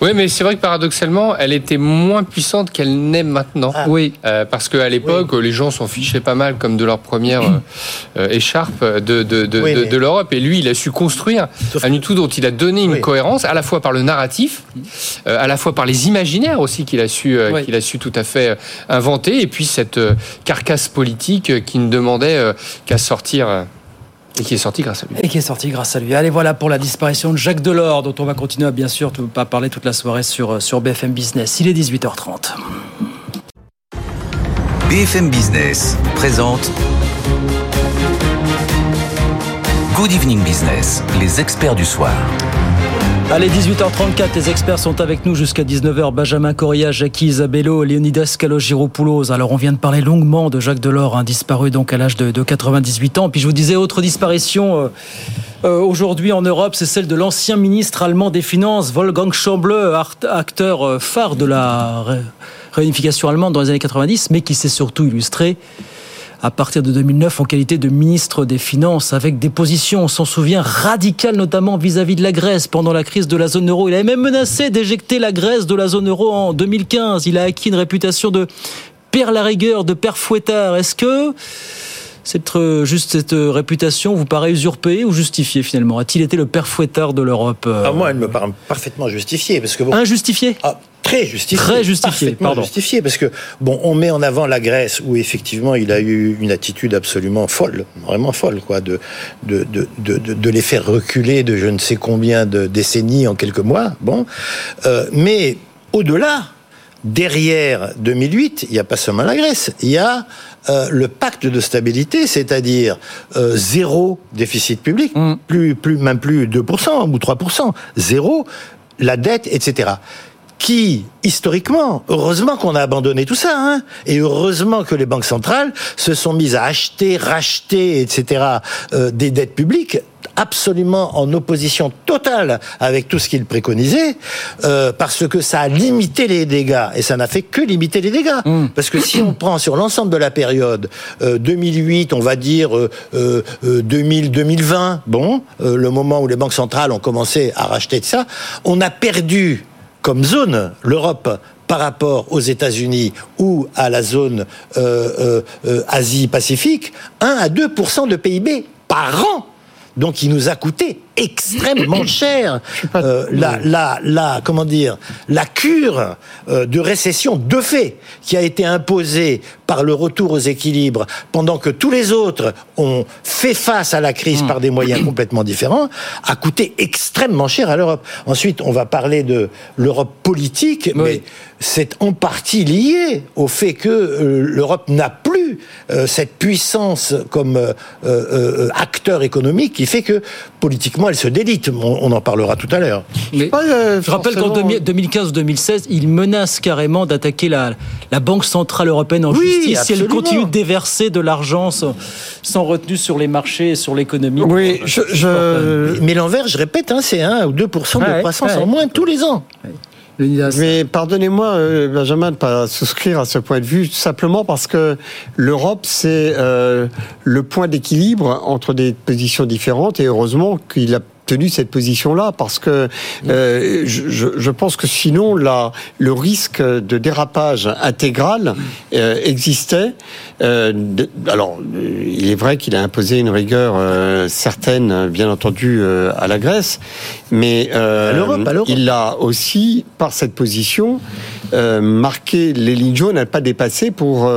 J: Oui, mais c'est vrai que paradoxalement, elle était moins puissante qu'elle n'est maintenant.
A: Ah. Oui.
J: Euh, parce qu'à l'époque, les gens s'en fichaient pas mal comme de leur première euh, écharpe de, de, de,
I: Oui,
J: de-
I: mais-
J: de l'Europe. Et lui, il a su construire
I: Sauf
J: un tout dont il a donné une
I: Oui.
J: cohérence, à la fois par le narratif, euh, à la fois par les imaginaires aussi qu'il a su, qu'il a su tout à fait inventer, et puis cette carcasse politique qui ne demandait qu'à sortir. Euh, et qui est sortie grâce à lui.
A: Et qui est sorti grâce à lui. Allez, voilà pour la disparition de Jacques Delors, dont on va continuer à bien sûr tout- pas parler toute la soirée sur, sur BFM Business. Il est 18h30.
B: BFM Business présente Good Evening Business, les experts du soir.
A: Allez, 18h34, les experts sont avec nous jusqu'à 19h. Benjamin Correa, Jackie Isabello, Leonidas Kalogiropoulos. Alors, on vient de parler longuement de Jacques Delors, hein, disparu donc à l'âge de, de 98 ans. Puis je vous disais, autre disparition euh, euh, aujourd'hui en Europe, c'est celle de l'ancien ministre allemand des Finances, Wolfgang Schäuble, acteur euh, phare de la ré- réunification allemande dans les années 90, mais qui s'est surtout illustré à partir de 2009 en qualité de ministre des Finances avec des positions, on s'en souvient, radicales notamment vis-à-vis de la Grèce pendant la crise de la zone euro. Il avait même menacé d'éjecter la Grèce de la zone euro en 2015. Il a acquis une réputation de père la rigueur, de père fouettard. Est-ce que cette, euh, juste cette euh, réputation vous paraît usurpée ou justifiée finalement? A-t-il été le père fouettard de l'Europe euh,
I: Ah, moi, elle me paraît parfaitement justifiée. Parce que bon,
A: Injustifié
I: Ah, très justifié.
A: Très justifié, pardon.
I: justifié, parce que, bon, on met en avant la Grèce, où effectivement, il a eu une attitude absolument folle, vraiment folle, quoi, de, de, de, de, de- de les faire reculer de je ne sais combien de décennies en quelques mois. Bon. Euh, mais, au-delà, derrière 2008, il n'y a pas seulement la Grèce, il y a euh, le pacte de stabilité, c'est-à-dire euh, zéro déficit public,
A: Mm.
I: plus, plus, même plus 2% ou 3%, zéro, la dette, etc. Qui, historiquement, heureusement qu'on a abandonné tout ça, hein, et heureusement que les banques centrales se sont mises à acheter, racheter, etc., euh, des dettes publiques absolument en opposition totale avec tout ce qu'il préconisait, euh, parce que ça a limité les dégâts, et ça n'a fait que limiter les dégâts. Parce que si on prend sur l'ensemble de la période, euh, 2008, on va dire euh, euh, euh, 2000, 2020, bon, euh, le moment où les banques centrales ont commencé à racheter de ça, on a perdu comme zone l'Europe par rapport aux États-Unis ou à la zone euh, euh, euh, Asie-Pacifique, 1 à 2% de PIB par an. Donc, il nous a coûté extrêmement cher euh, la, la, la, comment dire, la cure de récession de fait qui a été imposée par le retour aux équilibres pendant que tous les autres ont fait face à la crise par des moyens complètement différents a coûté extrêmement cher à l'Europe. Ensuite, on va parler de l'Europe politique, mais c'est en partie lié au fait que euh, l'Europe n'a plus euh, cette puissance comme euh, acteur économique qui fait que politiquement elle se délite. On, on en parlera tout à l'heure.
C: Euh,
A: je rappelle qu'en
C: forcément-
A: 2015-2016, il menace carrément d'attaquer la, la Banque Centrale Européenne en
I: Oui,
A: justice si elle continue de déverser de l'argent sans, retenue sur les marchés et sur l'économie.
C: Oui, je, je-
I: Mais l'envers, je répète, hein, c'est 1 ou 2% de
A: Ouais,
I: croissance
A: ouais.
I: en moins tous les ans.
C: Mais pardonnez-moi, euh, Benjamin, de pas souscrire à ce point de vue, simplement parce que l'Europe, c'est euh, le point d'équilibre entre des positions différentes, et heureusement qu'il a tenu cette position-là, parce que euh, je, pense que sinon, la, le risque de dérapage intégral euh, existait. Euh, de- alors, euh, il est vrai qu'il a imposé une rigueur euh, certaine, bien entendu, euh, à la Grèce, mais
I: À à
C: il a aussi, par cette position, marqué les lignes jaunes à ne pas dépasser pour,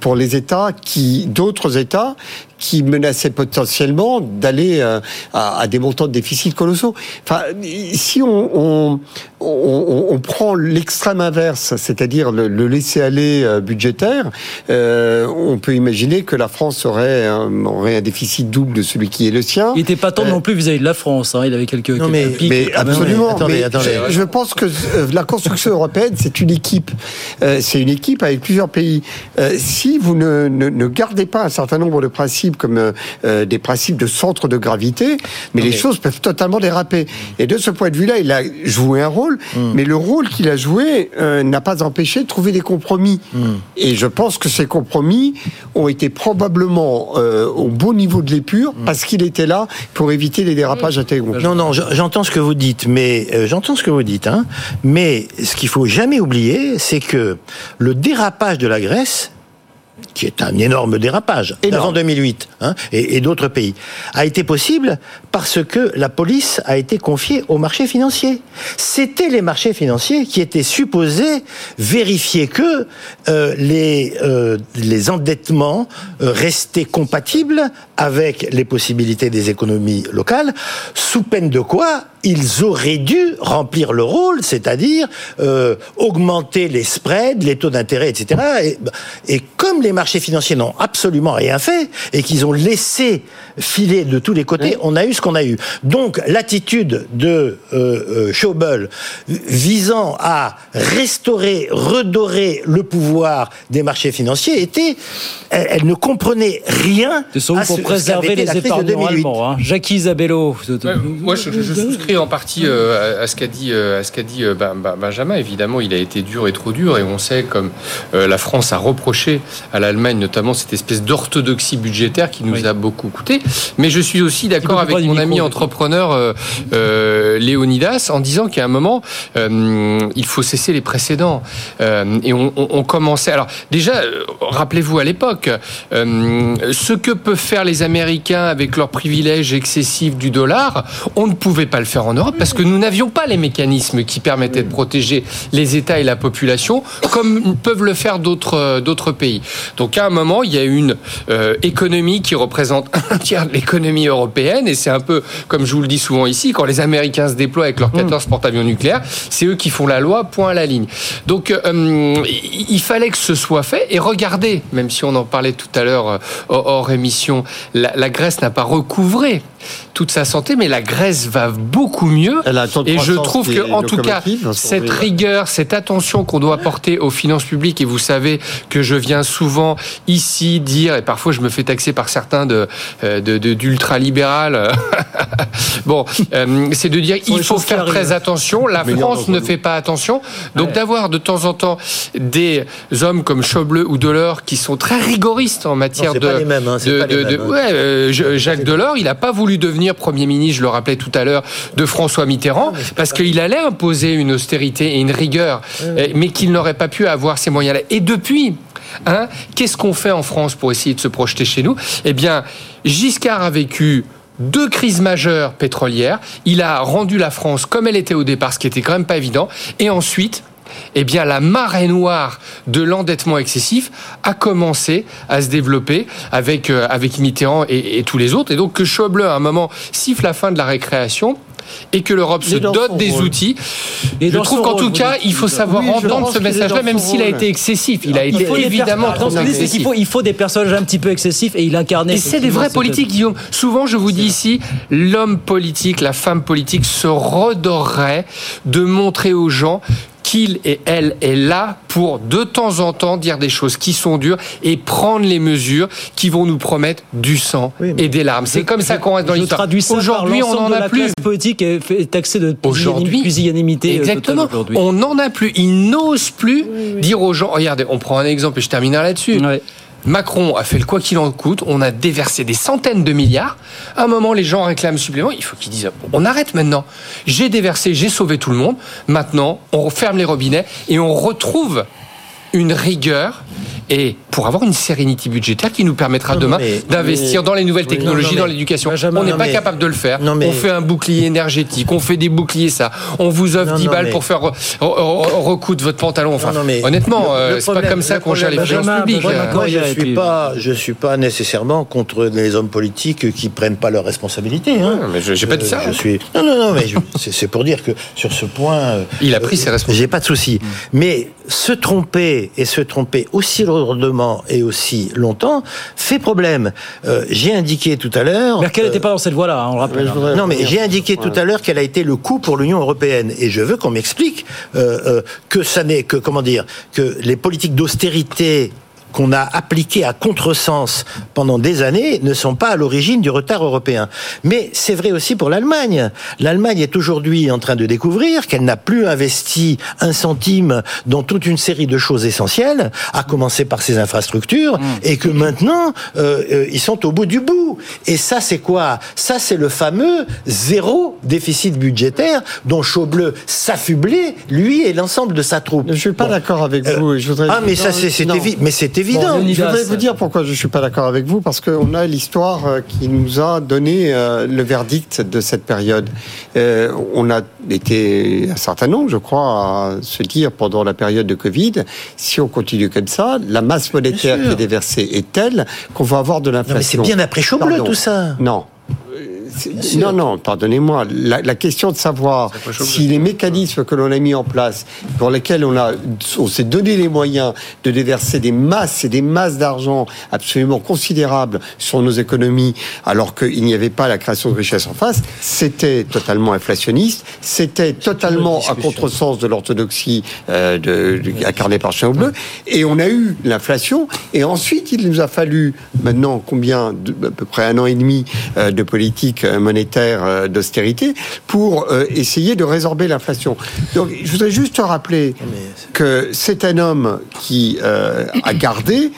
C: pour les États qui, d'autres États qui menaçaient potentiellement d'aller à, à des montants de déficit colossaux. Enfin, si on, on, on, on prend l'extrême inverse, c'est-à-dire le, le laisser-aller budgétaire, euh, on peut imaginer que la France aurait, un- aurait un déficit double de celui qui est le sien.
A: Il n'était pas tant non plus vis-à-vis de la France. hein. Il avait quelques,
I: Non,
A: quelques
I: mais-
A: pics.
C: Mais
I: Ah ben
C: absolument.
I: attendez,
C: mais
I: attendez.
C: je, je pense que euh, la construction européenne, c'est une équipe. Euh, c'est une équipe avec plusieurs pays. Euh, si vous ne, ne, ne gardez pas un certain nombre de principes principes comme des principes de centre de gravité, mais les choses peuvent totalement déraper. Et de ce point de vue-là, il a joué un rôle, hmm. mais le rôle qu'il a joué n'a pas empêché de trouver des compromis. Hmm. Et je pense que ces compromis ont été probablement au bon niveau de l'épure hmm. parce qu'il était là pour éviter les dérapages intégraux.
I: Non, non, j'entends ce que vous dites, mais j'entends ce que vous dites, hein, mais ce qu'il faut jamais oublier, c'est que le dérapage de la Grèce qui est un énorme dérapage avant 2008 hein, et, d'autres pays, a été possible parce que la police a été confiée aux marchés financiers. C'était les marchés financiers qui étaient supposés vérifier que euh, les, euh, les endettements euh, restaient compatibles avec les possibilités des économies locales, sous peine de quoi ils auraient dû remplir le rôle, c'est-à-dire euh, augmenter les spreads, les taux d'intérêt, etc. Et, et, comme les marchés financiers n'ont absolument rien fait et qu'ils ont laissé filer de tous les côtés, on a eu ce qu'on a eu. Donc l'attitude de euh, euh, Schauble visant à restaurer, redorer le pouvoir des marchés financiers était, elle, ne comprenait rien
A: à ce, pour préserver les épargnants allemands. Hein. Jacques Isabello.
J: moi, je, je souscris en partie euh, à ce qu'a dit, euh, à ce qu'a dit euh, Benjamin. Évidemment, il a été dur et trop dur, et on sait comme la France a reproché à l'Allemagne notamment cette espèce d'orthodoxie budgétaire qui nous a beaucoup coûté. Mais je suis aussi d'accord avec mon ami entrepreneur Léonidas en disant qu'à un moment, il faut cesser les précédents. et on, on, commençait. Alors déjà, rappelez-vous à l'époque, ce que peuvent faire les Américains avec leur privilège excessif du dollar, on ne pouvait pas le faire en Europe parce que nous n'avions pas les mécanismes qui permettaient de protéger les États et la population comme peuvent le faire d'autres euh, d'autres pays. Donc à un moment, il y a une euh, économie qui représente un tiers de l'économie européenne et c'est un peu comme je vous le dis souvent ici, quand les Américains se déploient avec leurs 14 mm. porte-avions nucléaires, c'est eux qui font la loi, point à la ligne. Donc euh, il fallait que ce soit fait et regardez, même si on en parlait tout à l'heure hors émission, la, la Grèce n'a pas recouvré toute sa santé, mais la Grèce va beaucoup mieux. Et je trouve que, en tout cas, cette rigueur, cette attention qu'on doit porter aux finances publiques, et vous savez que je viens souvent ici dire, et parfois je me fais taxer par certains de euh, d'ultra-libéral, bon, euh, c'est de dire il faut faire très attention. La France ne fait pas attention, donc d'avoir de temps en temps des hommes comme Schauble ou Delors qui sont très rigoristes en matière de, Jacques Delors, il n'a pas voulu devenir Premier ministre, je le rappelais tout à l'heure, de François Mitterrand, parce qu'il allait imposer une austérité et une rigueur, mais qu'il n'aurait pas pu avoir ces moyens-là. Et depuis, hein, qu'est-ce qu'on fait en France pour essayer de se projeter chez nous? Eh bien, Giscard a vécu deux crises majeures pétrolières. Il a rendu la France comme elle était au départ, ce qui était quand même pas évident. Et ensuite, eh bien, la marée noire de l'endettement excessif a commencé à se développer avec, euh, avec Mitterrand et, tous les autres. Et donc, que Schauble, à un moment, siffle la fin de la récréation, et que l'Europe se dote des outils. je trouve qu'en tout cas, il faut savoir entendre ce message-là, même s'il a été excessif. Il a été évidemment trop excessif.
A: Il faut, il faut des personnages un petit peu excessifs et il incarnait.
J: Et c'est des vrais politiques, Guillaume. Souvent, je vous dis ici, l'homme politique, la femme politique se redorerait de montrer aux gens qu'il et elle est là pour de temps en temps dire des choses qui sont dures et prendre les mesures qui vont nous promettre du sang et des larmes. C'est comme ça qu'on reste dans l'histoire.
A: Aujourd'hui, on n'en a plus. La politique est taxée de pusillanimité.
J: Euh, exactement. On n'en a plus. Ils n'osent plus dire aux gens. Regardez, on prend un exemple et je terminerai là-dessus. Macron a fait le quoi qu'il en coûte, on a déversé des centaines de milliards. À un moment, les gens réclament supplément. Il faut qu'ils disent on arrête maintenant. J'ai déversé, j'ai sauvé tout le monde. Maintenant, on ferme les robinets et on retrouve une rigueur et pour avoir une sérénité budgétaire qui nous permettra demain d'investir dans les nouvelles technologies, dans l'éducation. On n'est pas capable de le faire. On fait un bouclier énergétique, on fait des boucliers ça. On vous offre 10 balles pour faire recoudre votre pantalon. Enfin, honnêtement, euh, c'est pas comme ça qu'on gère les finances publiques.
I: je suis pas, je suis pas nécessairement contre les hommes politiques qui prennent pas leurs responsabilités. Hein.
J: mais j'ai pas dit ça.
I: Je suis. Non, non, non, mais c'est pour dire que sur ce point, euh,
J: il a pris ses responsabilités.
I: J'ai pas de souci. Mais se tromper et se tromper aussi lourdement et aussi longtemps fait problème. Euh, j'ai indiqué tout à l'heure.
A: Merkel n'était pas dans cette voie-là, hein, on le rappelle.
I: Hein. Non, mais j'ai indiqué tout à l'heure quel a été le coût pour l'Union européenne, et je veux qu'on m'explique euh, euh, que ça n'est que comment dire que les politiques d'austérité qu'on a appliquées à contresens pendant des années ne sont pas à l'origine du retard européen. Mais c'est vrai aussi pour l'Allemagne. L'Allemagne est aujourd'hui en train de découvrir qu'elle n'a plus investi un centime dans toute une série de choses essentielles, à commencer par ses infrastructures, mmh. et que maintenant, euh, euh, ils sont au bout du bout. Et ça, c'est quoi? Ça, c'est le fameux zéro déficit budgétaire dont Chaubleu s'affublait, lui et l'ensemble de sa troupe.
C: Je suis pas d'accord avec euh, vous.
I: Je voudrais... Ah, mais ça, c'est évi... mais c'est évident.
C: je voudrais vous dire pourquoi je suis pas d'accord avec vous, parce qu'on a l'histoire qui nous a donné le verdict de cette période. on a été un certain nombre, je crois, à se dire pendant la période de Covid, si on continue comme ça, la masse monétaire qui est déversée est telle qu'on va avoir de l'inflation.
I: C'est bien après Chaubleu tout ça.
C: Non. Non, non, pardonnez-moi. La, question de savoir si les mécanismes que l'on a mis en place, pour lesquels on, a, on s'est donné les moyens de déverser des masses et des masses d'argent absolument considérables sur nos économies, alors qu'il n'y avait pas la création de richesse en face, c'était totalement inflationniste, c'était totalement à contresens de l'orthodoxie euh, de, incarnée par Chien Bleu, et on a eu l'inflation, et ensuite il nous a fallu maintenant combien, à peu près un an et demi euh, de politique monétaire euh, d'austérité pour euh, essayer de résorber l'inflation. Donc, je voudrais juste rappeler que c'est un homme qui euh, a gardé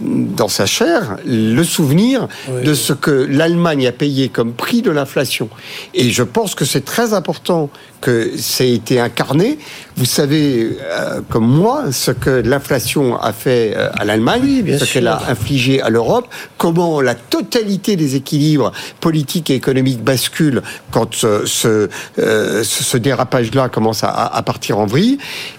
C: dans sa chair le souvenir de ce que l'Allemagne a payé comme prix de l'inflation. Et je pense que c'est très important que ça ait été incarné. Vous savez, euh, comme moi, ce que l'inflation a fait euh, à l'Allemagne, ce qu'elle a infligé à l'Europe, comment la totalité des équilibres politiques et économiques basculent quand euh, ce, ce dérapage-là commence à, à partir en vrille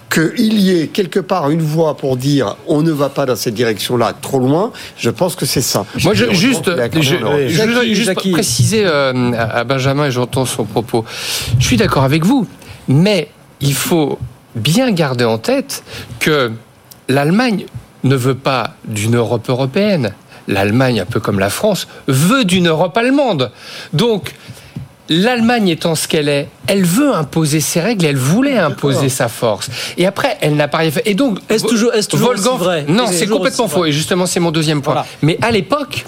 C: qu'il y ait quelque part une voix pour dire on ne va pas dans cette direction-là trop loin, je pense que c'est ça.
J: Moi, je, juste, je, juste préciser à Benjamin, et j'entends son propos, je suis d'accord avec vous, mais il faut bien garder en tête que l'Allemagne ne veut pas d'une Europe européenne. L'Allemagne, un peu comme la France, veut d'une Europe allemande. Donc, l'Allemagne étant ce qu'elle est, elle veut imposer ses règles, elle voulait imposer sa force. Et après, elle n'a pas rien fait. Et donc,
A: est-ce toujours, est toujours vrai
J: Non, c'est complètement faux. Et justement, c'est mon deuxième point. Mais à l'époque,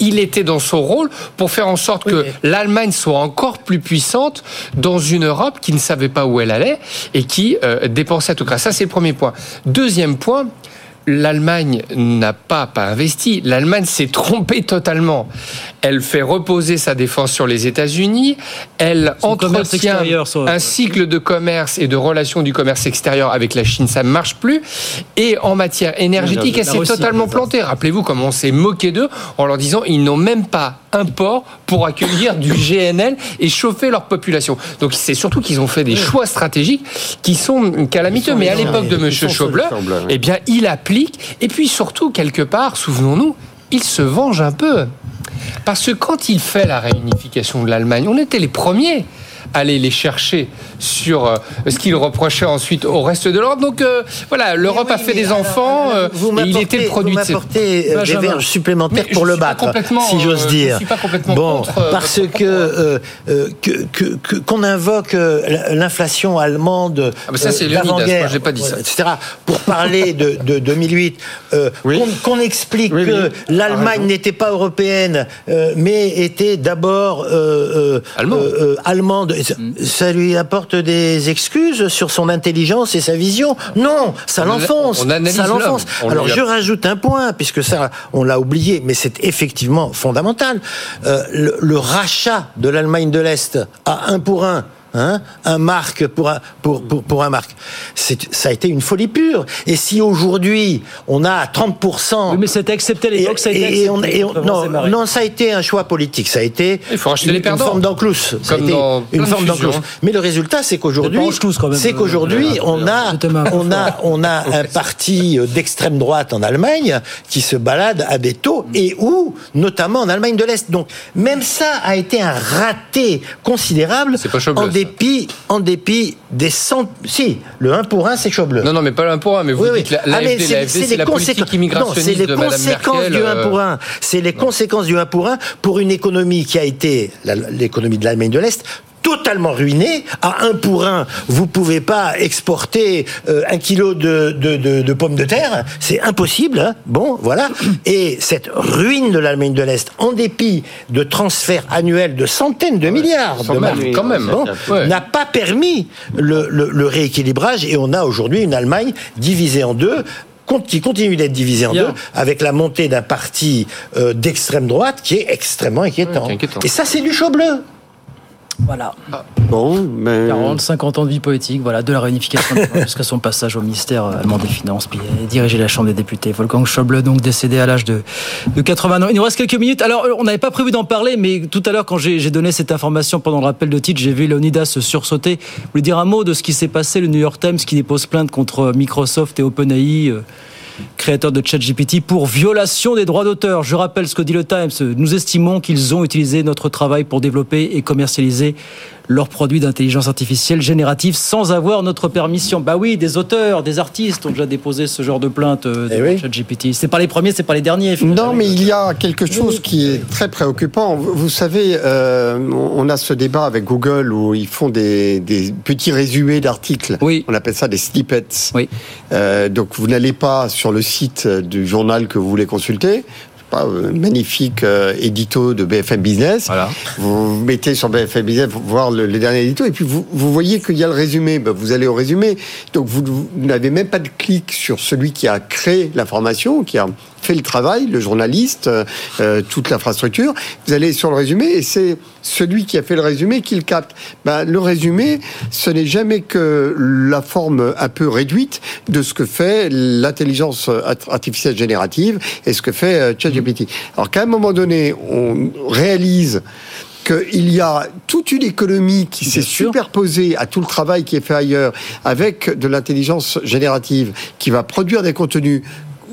J: il était dans son rôle pour faire en sorte que l'Allemagne soit encore plus puissante dans une Europe qui ne savait pas où elle allait et qui euh, dépensait tout cas. Ça, c'est le premier point. Deuxième point, l'Allemagne n'a pas, pas investi, l'Allemagne s'est trompée totalement. Elle fait reposer sa défense sur les États-Unis, elle entretient un cycle de commerce et de relations du commerce extérieur avec la Chine, ça ne marche plus. Et en matière énergétique, elle s'est totalement plantée. Rappelez-vous comment on s'est moqué d'eux en leur disant ils n'ont même pas un port pour accueillir du GNL et chauffer leur population. Donc c'est surtout qu'ils ont fait des choix stratégiques qui sont calamiteux. Mais à l'époque de M. Schauble, eh bien, il applique. Et puis surtout, quelque part, souvenons-nous, il se venge un peu. Parce que quand il fait la réunification de l'Allemagne, on était les premiers aller les chercher sur euh, ce qu'il reprochait ensuite au reste de l'Europe. Donc euh, voilà, l'Europe a fait des enfants euh, et il était le produit
I: vous m'apportez des verges supplémentaires pour le battre, si j'ose dire. Je
J: suis pas complètement
I: bon,
J: contre,
I: parce que qu'on invoque l'inflation allemande
J: ah bah ça c'est l'avant-guerre, j'ai pas dit ça,
I: etc. Pour parler de, de 2008, qu'on explique que l'Allemagne n'était pas européenne, mais était d'abord allemande. Ça lui apporte des excuses sur son intelligence et sa vision Non, ça l'enfonce. Ça l'enfonce. Alors je rajoute un point, puisque ça, on l'a oublié, mais c'est effectivement fondamental. Euh, le, le, rachat de l'Allemagne de l'Est à un pour un Hein, un marque pour un, pour, pour, pour un marque. Ça a été une folie pure. Et si aujourd'hui, on a 30%.
A: Oui, mais c'était accepté à l'époque, ça a été
I: et, non, non, ça a été un choix politique. Ça a été
J: Il faut une,
I: les une forme
J: dans
I: une forme d'enclous. Mais le résultat, c'est qu'aujourd'hui, c'est qu'aujourd'hui, on a, on a, on a un parti d'extrême droite en Allemagne qui se balade à des taux et où, notamment en Allemagne de l'Est. Donc, même ça a été un raté considérable en dépit, en dépit des cent... Si, le 1 pour 1, c'est Chaubleu.
J: Non, non, mais pas le 1 pour 1, mais vous dites la, ah, c'est la politique immigrationniste
I: de Mme Merkel. Du 1 pour 1. C'est les conséquences du 1 pour 1 pour une économie qui a été l'économie de l'Allemagne de l'Est totalement ruiné. À un pour un, vous pouvez pas exporter euh, un kilo de, de, de, de pommes de terre. C'est impossible. Hein. bon, voilà. Et cette ruine de l'Allemagne de l'Est, en dépit de transferts annuels de centaines de milliards de
J: même, quand même,
I: bon,
J: Ouais.
I: n'a pas permis le, le, le rééquilibrage. Et on a aujourd'hui une Allemagne divisée en deux qui continue d'être divisée en deux, avec la montée d'un parti euh, d'extrême droite qui est extrêmement inquiétant.
J: Inquiétant.
I: Et ça, c'est du chaud bleu.
A: Voilà.
C: Bon, mais
A: 40, 50 ans de vie politique, voilà, de la réunification de- jusqu'à son passage au ministère euh, allemand des Finances, puis euh, diriger la Chambre des députés. Wolfgang Schäuble, donc décédé à l'âge de, de 80 ans. Il nous reste quelques minutes. Alors, euh, on n'avait pas prévu d'en parler, mais tout à l'heure, quand j'ai j'ai donné cette information pendant le rappel de titre, j'ai vu Leonidas se sursauter. Vous voulez dire un mot de ce qui s'est passé, le New York Times qui dépose plainte contre Microsoft et OpenAI euh, créateur de ChatGPT, pour violation des droits d'auteur. Je rappelle ce que dit le Times. Nous estimons qu'ils ont utilisé notre travail pour développer et commercialiser leurs produits d'intelligence artificielle générative sans avoir notre permission. Bah oui, des auteurs, des artistes ont déjà déposé ce genre de plainte euh,
I: Eh
A: devant
I: oui.
A: ChatGPT. C'est pas les premiers, c'est pas les derniers. finalement.
C: Non, mais il y a quelque chose qui est très préoccupant. Vous vous savez, euh, on a ce débat avec Google où ils font des, des petits résumés d'articles.
A: Oui.
C: On appelle ça des snippets.
A: Oui.
C: Euh, donc vous n'allez pas sur le site du journal que vous voulez consulter. Pas, euh, magnifique euh, édito de BFM Business.
G: Voilà.
C: Vous vous mettez sur BFM Business pour voir le, les derniers éditos et puis vous, vous voyez qu'il y a le résumé. Ben, vous allez au résumé. Donc vous, vous n'avez même pas de clic sur celui qui a créé l'information, qui a fait le travail, le journaliste, euh, toute l'infrastructure. Vous allez sur le résumé et c'est celui qui a fait le résumé qui le capte. Ben, le résumé, ce n'est jamais que la forme un peu réduite de ce que fait l'intelligence artificielle générative et ce que fait euh, ChatGPT. Alors qu'à un moment donné, on réalise qu'il y a toute une économie qui s'est superposée à tout le travail qui est fait ailleurs avec de l'intelligence générative qui va produire des contenus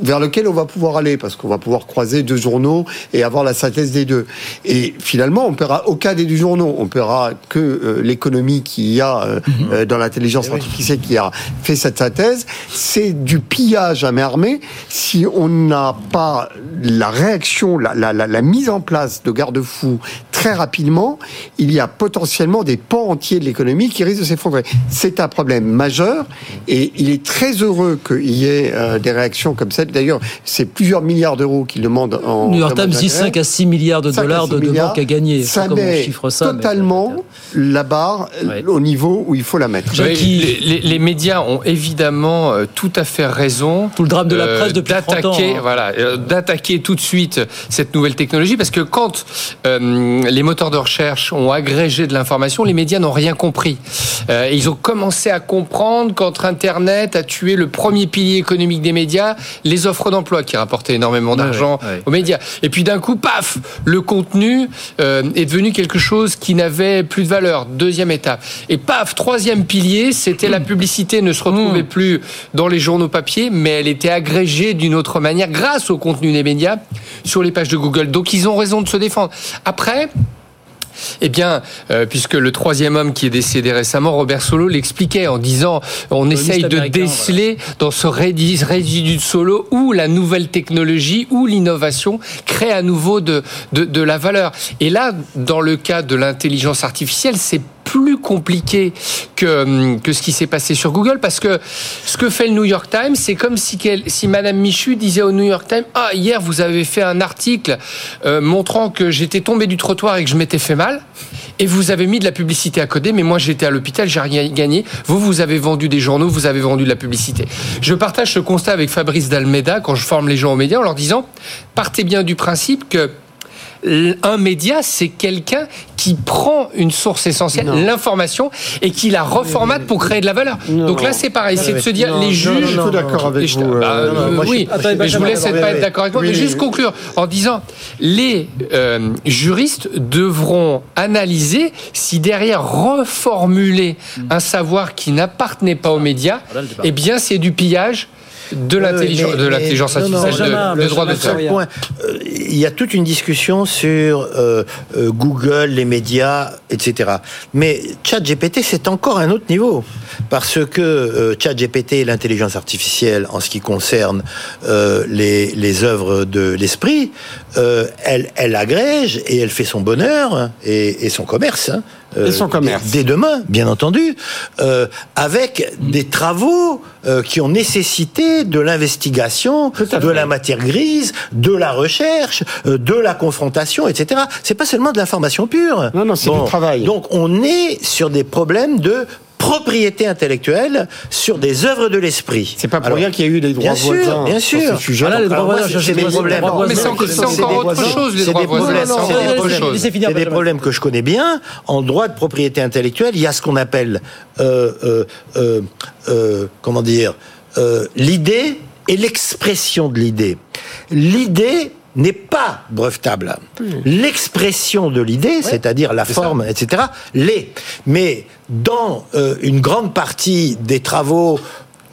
C: vers lequel on va pouvoir aller parce qu'on va pouvoir croiser deux journaux et avoir la synthèse des deux. Et finalement, on ne paiera aucun des deux journaux. On paiera que euh, l'économie qu'il y a euh, euh, dans l'intelligence artificielle qui a fait cette synthèse. C'est du pillage à main armée si on n'a pas la réaction, la, la, la, la mise en place de garde-fous très rapidement. Il y a potentiellement des pans entiers de l'économie qui risquent de s'effondrer. C'est un problème majeur et il est très heureux qu'il y ait euh, des réactions comme ça. D'ailleurs, c'est plusieurs milliards d'euros qu'il demande en.
A: New York Times dit
C: d'intérêt.
A: 5 à 6 milliards de
C: 5 à
A: dollars
C: 6
A: de, de banques à gagner.
C: Ça met
A: mais-
C: totalement la barre euh,
A: Ouais.
C: au niveau où il faut la mettre.
J: Les, les- les médias ont évidemment euh, tout à fait raison.
A: Tout le drame de la
J: euh,
A: presse depuis 30 ans.
J: d'attaquer,
A: hein.
J: voilà, euh, d'attaquer tout de suite cette nouvelle technologie, parce que quand euh, les moteurs de recherche ont agrégé de l'information, les médias n'ont rien compris. Euh, ils ont commencé à comprendre qu'entre Internet a tué le premier pilier économique des médias, les offres d'emploi, qui rapportaient énormément d'argent
A: ouais, ouais.
J: aux médias. Et puis d'un coup, paf, le contenu euh, est devenu quelque chose qui n'avait plus de valeur. Deuxième étape. Et paf, troisième pilier, c'était la publicité ne se retrouvait plus dans les journaux papier, mais elle était agrégée d'une autre manière grâce au contenu des médias sur les pages de Google. Donc ils ont raison de se défendre. Après, eh bien, euh, puisque le troisième homme qui est décédé récemment, Robert Solo, l'expliquait en disant on essaye de déceler dans ce résidu de Solo où la nouvelle technologie, où l'innovation crée à nouveau de, de, de la valeur. Et là, dans le cas de l'intelligence artificielle, c'est plus compliqué que, hum, que ce qui s'est passé sur Google parce que ce que fait le New York Times, c'est comme si, si Madame Michu disait au New York Times Ah, hier vous avez fait un article euh, montrant que j'étais tombé du trottoir et que je m'étais fait mal, et vous avez mis de la publicité à coder, mais moi j'étais à l'hôpital, j'ai rien gagné. Vous, vous avez vendu des journaux, vous avez vendu de la publicité. Je partage ce constat avec Fabrice Dalmeda quand je forme les gens aux médias en leur disant Partez bien du principe que un média, c'est quelqu'un qui prend une source essentielle, l'information, et qui la reformate pour créer de la valeur.
C: Non.
J: Donc là, c'est pareil, c'est de se dire,
C: Non,
J: les
C: non,
J: juges...
C: non, je suis d'accord avec
J: les-
C: vous,
J: Bah,
C: euh,
I: moi, je
J: oui,
A: Attendez,
J: mais je vous laisse pas être d'accord avec moi,
C: Oui,
J: mais
C: oui.
J: juste conclure. En disant, les euh, juristes devront analyser si derrière reformuler un savoir qui n'appartenait pas aux médias, eh bien c'est du pillage de l'intelligence, de l'intelligence artificielle, le droit d'auteur.
I: Il y a toute une discussion sur euh, euh, Google, les médias, etc. Mais ChatGPT, c'est encore un autre niveau. Parce que euh, ChatGPT et l'intelligence artificielle, en ce qui concerne euh, les, les œuvres de l'esprit, euh, elle, elle agrège et elle fait son bonheur et, et son commerce. Hein,
C: euh, et son commerce.
I: Dès, dès demain, bien entendu, euh, avec des travaux euh, qui ont nécessité de l'investigation, de la matière grise, de la recherche, euh, de la confrontation, etc. C'est pas seulement de l'information pure.
C: Non, non, c'est du travail.
I: Donc on est sur des problèmes de propriété intellectuelle sur des œuvres de l'esprit.
C: C'est pas pour
I: Alors,
C: rien qu'il y a eu des droits
I: bien sûr,
C: voisins
I: bien
C: sur
I: sûr.
C: ce sujet.
A: Voilà, les droits voisins,
I: c'est des problèmes.
A: droits
J: Mais c'est encore- autre chose, les
I: C'est
J: droits
I: des
J: voisins.
I: c'est des problèmes. que je connais bien. En droit de propriété intellectuelle, il y a ce qu'on appelle, euh, euh, euh, comment dire, l'idée et l'expression de l'idée. L'idée n'est pas brevetable. L'expression de l'idée, c'est-à-dire la forme, etc., l'est. Mais dans euh, une grande partie des travaux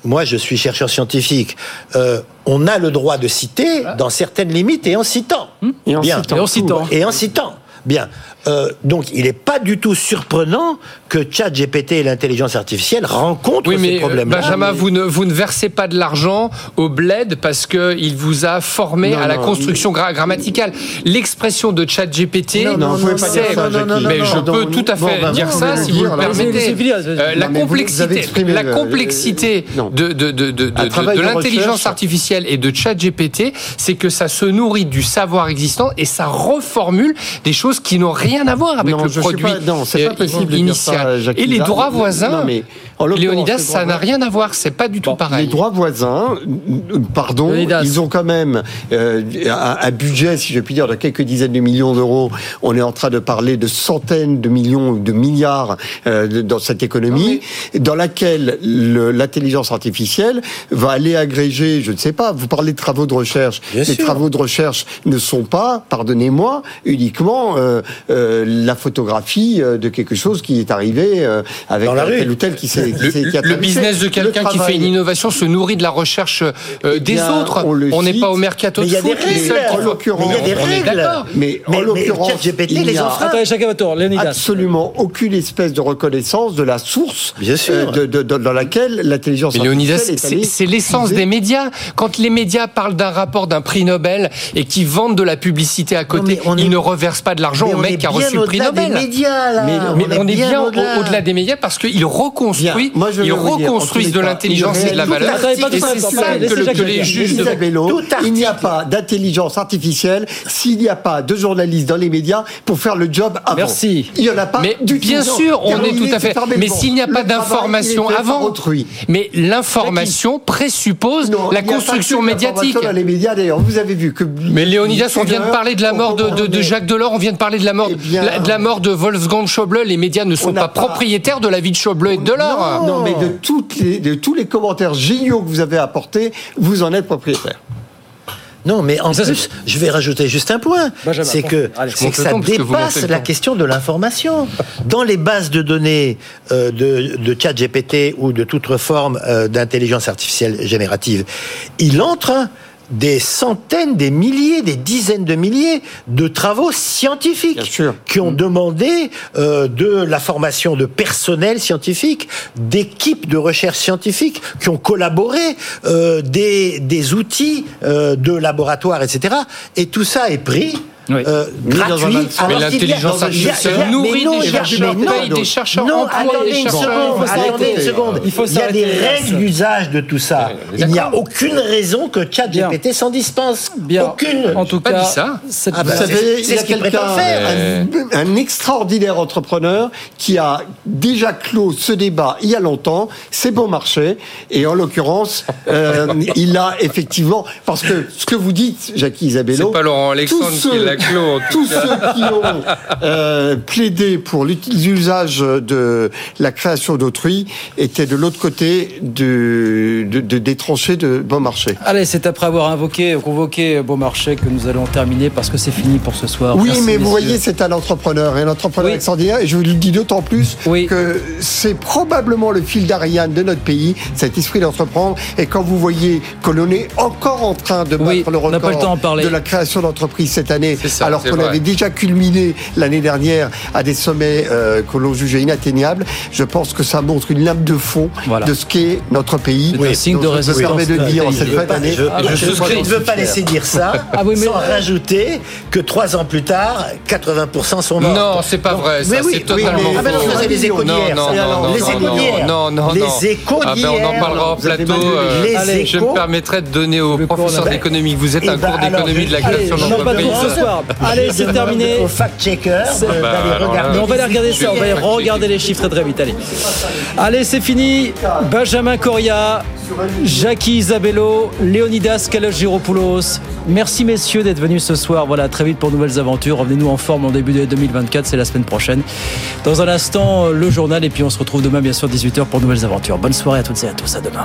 I: moi, je suis chercheur scientifique. Euh, on a le droit de citer dans certaines limites et en citant.
C: Et en
I: Bien.
C: citant
A: Et en citant.
I: Et en citant. Bien. Euh, donc, il n'est pas du tout surprenant que ChatGPT et l'intelligence artificielle rencontrent
J: Oui,
I: ces
J: mais euh,
I: problèmes-là.
J: Benjamin, vous ne, vous ne versez pas de l'argent au bled parce qu'il vous a formé
C: Non,
J: à la
C: non,
J: construction gra- grammaticale. L'expression de ChatGPT,
C: Non, non, vous pouvez pas dire ça,
J: mais
C: Non,
J: je
C: non,
J: peux
C: non,
J: tout à
C: bon,
J: fait
C: ben,
J: dire ça si vous le permettez. Euh, la
C: mais
J: complexité, la
C: le-
J: complexité
C: non.
J: de, de, de, de, de- l'intelligence artificielle et de ChatGPT, c'est que ça se nourrit du savoir existant et ça reformule des choses qui n'ont rien à voir avec
C: Non,
J: le produit
C: pas- non, c'est pas possible de dire
J: initial.
C: ça,
J: et les droits
C: Non,
J: voisins,
C: mais
J: Léonidas,
C: les
J: ça n'a rien à voir. C'est pas du tout pareil.
C: Les droits voisins, euh, pardon,
A: Léonidas.
C: ils ont quand même euh, un, un budget, si je puis dire, de quelques dizaines de millions d'euros. On est en train de parler de centaines de millions, de milliards euh, dans cette économie, dans laquelle le- l'intelligence artificielle va aller agréger, je ne sais pas, vous parlez de travaux de recherche.
I: Bien
C: Les
I: sûr.
C: travaux de recherche ne sont pas, pardonnez-moi, uniquement euh, euh, la photographie euh, de quelque chose qui est arrivé euh, avec tel ou tel qui s'est
J: Le, business de quelqu'un qui fait une innovation se nourrit de la recherche euh,
C: Eh
J: des
C: bien,
J: autres.
C: on
J: n'est pas au mercato
I: mais
J: de
I: il y a
J: foot.
C: En l'occurrence,
I: Mais il y a des
J: on est
I: règles.
J: d'accord.
C: Mais, en l'occurrence, il
I: les
C: n'y a absolument aucune espèce de reconnaissance de la source
I: Bien sûr.
C: euh, de, de- de- dans laquelle l'intelligence
J: Mais Léonidas,
C: artificielle est
J: c'est
C: allée
J: c'est l'essence des médias. Quand les médias parlent d'un rapport d'un prix Nobel et qui vendent de la publicité à côté,
I: on
J: ils
I: est-
J: ne reversent pas de l'argent au mec qui a reçu le prix Nobel.
I: médias, là.
C: Mais-
J: Mais on est bien au-
I: au-delà.
J: au-delà des médias parce qu'ils reconstruisent,
C: Bien. Moi, je vais
J: ils reconstruisent de l'intelligence et de la valeur. Et c'est
A: ça,
J: que, les juges
C: il n'y a pas d'intelligence artificielle s'il n'y a pas de journalistes dans les médias pour faire le job avant.
A: Merci.
C: Il n'y en a pas
J: Mais
C: du
J: bien
C: tout.
J: sûr, on est tout à fait. Mais s'il n'y a pas d'information avant,
C: autrui.
J: mais l'information présuppose
C: Non,
J: la construction médiatique.
C: Dans les médias, d'ailleurs, vous avez vu que.
J: Mais Léonidas, on vient de parler de la mort de, de- de Jacques Delors, on vient de parler de la mort,
C: Eh bien-
J: la- de la mort de Wolfgang Schäuble. Les médias ne sont pas,
C: pas-
J: propriétaires de la vie de Schäuble et de Delors.
C: Non, mais de, toutes les, de tous les commentaires géniaux que vous avez apportés, vous en êtes propriétaire.
I: Non, mais en
A: Ça,
I: plus, je vais rajouter juste un point. C'est que,
A: allez.
I: ça
J: temps,
I: dépasse la question de l'information. Dans les bases de données euh, de, de ChatGPT ou de toute forme euh, d'intelligence artificielle générative, il entre des centaines, des milliers, des dizaines de milliers de travaux scientifiques qui ont demandé euh, de la formation de personnel scientifique, d'équipes de recherche scientifique qui ont collaboré, euh, des, des outils euh, de laboratoire, etc. Et tout ça est pris.
A: Oui.
I: euh, gratuit.
J: Mais l'intelligence artificielle nourrit
I: non,
J: des
I: il y a-
J: chercheurs, paye des chercheurs,
I: non,
J: emploie
I: attendez
J: des
I: une
J: chercheurs.
I: seconde,
C: Il faut
I: attendez une seconde.
A: Il faut
I: Il y a des règles d'usage de tout ça.
J: Ouais,
I: Il n'y a aucune raison que ChatGPT s'en dispense.
A: Bien.
I: Aucune.
A: En tout cas,
J: ça.
I: Ah bah,
C: Vous
I: c'est-
C: savez,
I: c'est
C: il y a
I: ce qu'il
C: quelqu'un,
I: prétend faire.
C: un, extraordinaire entrepreneur qui a déjà clos ce débat il y a longtemps. C'est bon marché. Et en l'occurrence, euh, il a effectivement, parce que ce que vous dites, Jackie Isabello,
J: C'est pas Laurent Alexandre
C: tous tous ceux qui ont euh, plaidé pour l'usage de la création d'autrui étaient de l'autre côté de, de, des tranchées de Beaumarchais.
A: Allez, c'est après avoir invoqué, convoqué Beaumarchais que nous allons terminer parce que c'est fini pour ce soir.
C: Oui, mais vous voyez, c'est un entrepreneur, et un entrepreneur extraordinaire, et je vous le dis d'autant plus que c'est probablement le fil d'Ariane de notre pays, cet esprit d'entreprendre, et quand vous voyez que l'on est encore en train de battre le record de la création d'entreprises cette année, alors qu'on avait déjà culminé l'année dernière à des sommets euh, que l'on jugeait inatteignables, je pense que ça montre une lame de fond de ce qu'est notre pays.
A: Oui, signe de résistance.
C: De dire en cette fin d'année.
I: Je, ne veux pas laisser dire ça ah sans rajouter que trois ans plus tard, 80% sont morts.
J: Non, c'est pas vrai. Ça, c'est totalement
I: faux. Ah ben non, c'est les échos d'hier. Les échos d'hier.
J: Non, non, non.
I: Les échos d'hier.
J: On en parlera en plateau. Euh, je me permettrai de donner aux professeurs d'économie. Vous êtes un eh cours ben, d'économie de la création d'entreprise.
A: Allez, c'est terminé.
I: Au fact-checker.
A: On va aller regarder ça. On va aller regarder les chiffres très vite. Allez. Allez, c'est fini. Benjamin Coria, Jackie Isabello, Leonidas Kalogiropoulos. Merci messieurs d'être venus ce soir. Voilà, très vite pour nouvelles aventures. Revenez-nous en forme en début de 2024, c'est la semaine prochaine. Dans un instant, le journal et puis on se retrouve demain bien sûr 18h pour nouvelles aventures. Bonne soirée à toutes et à tous. À demain.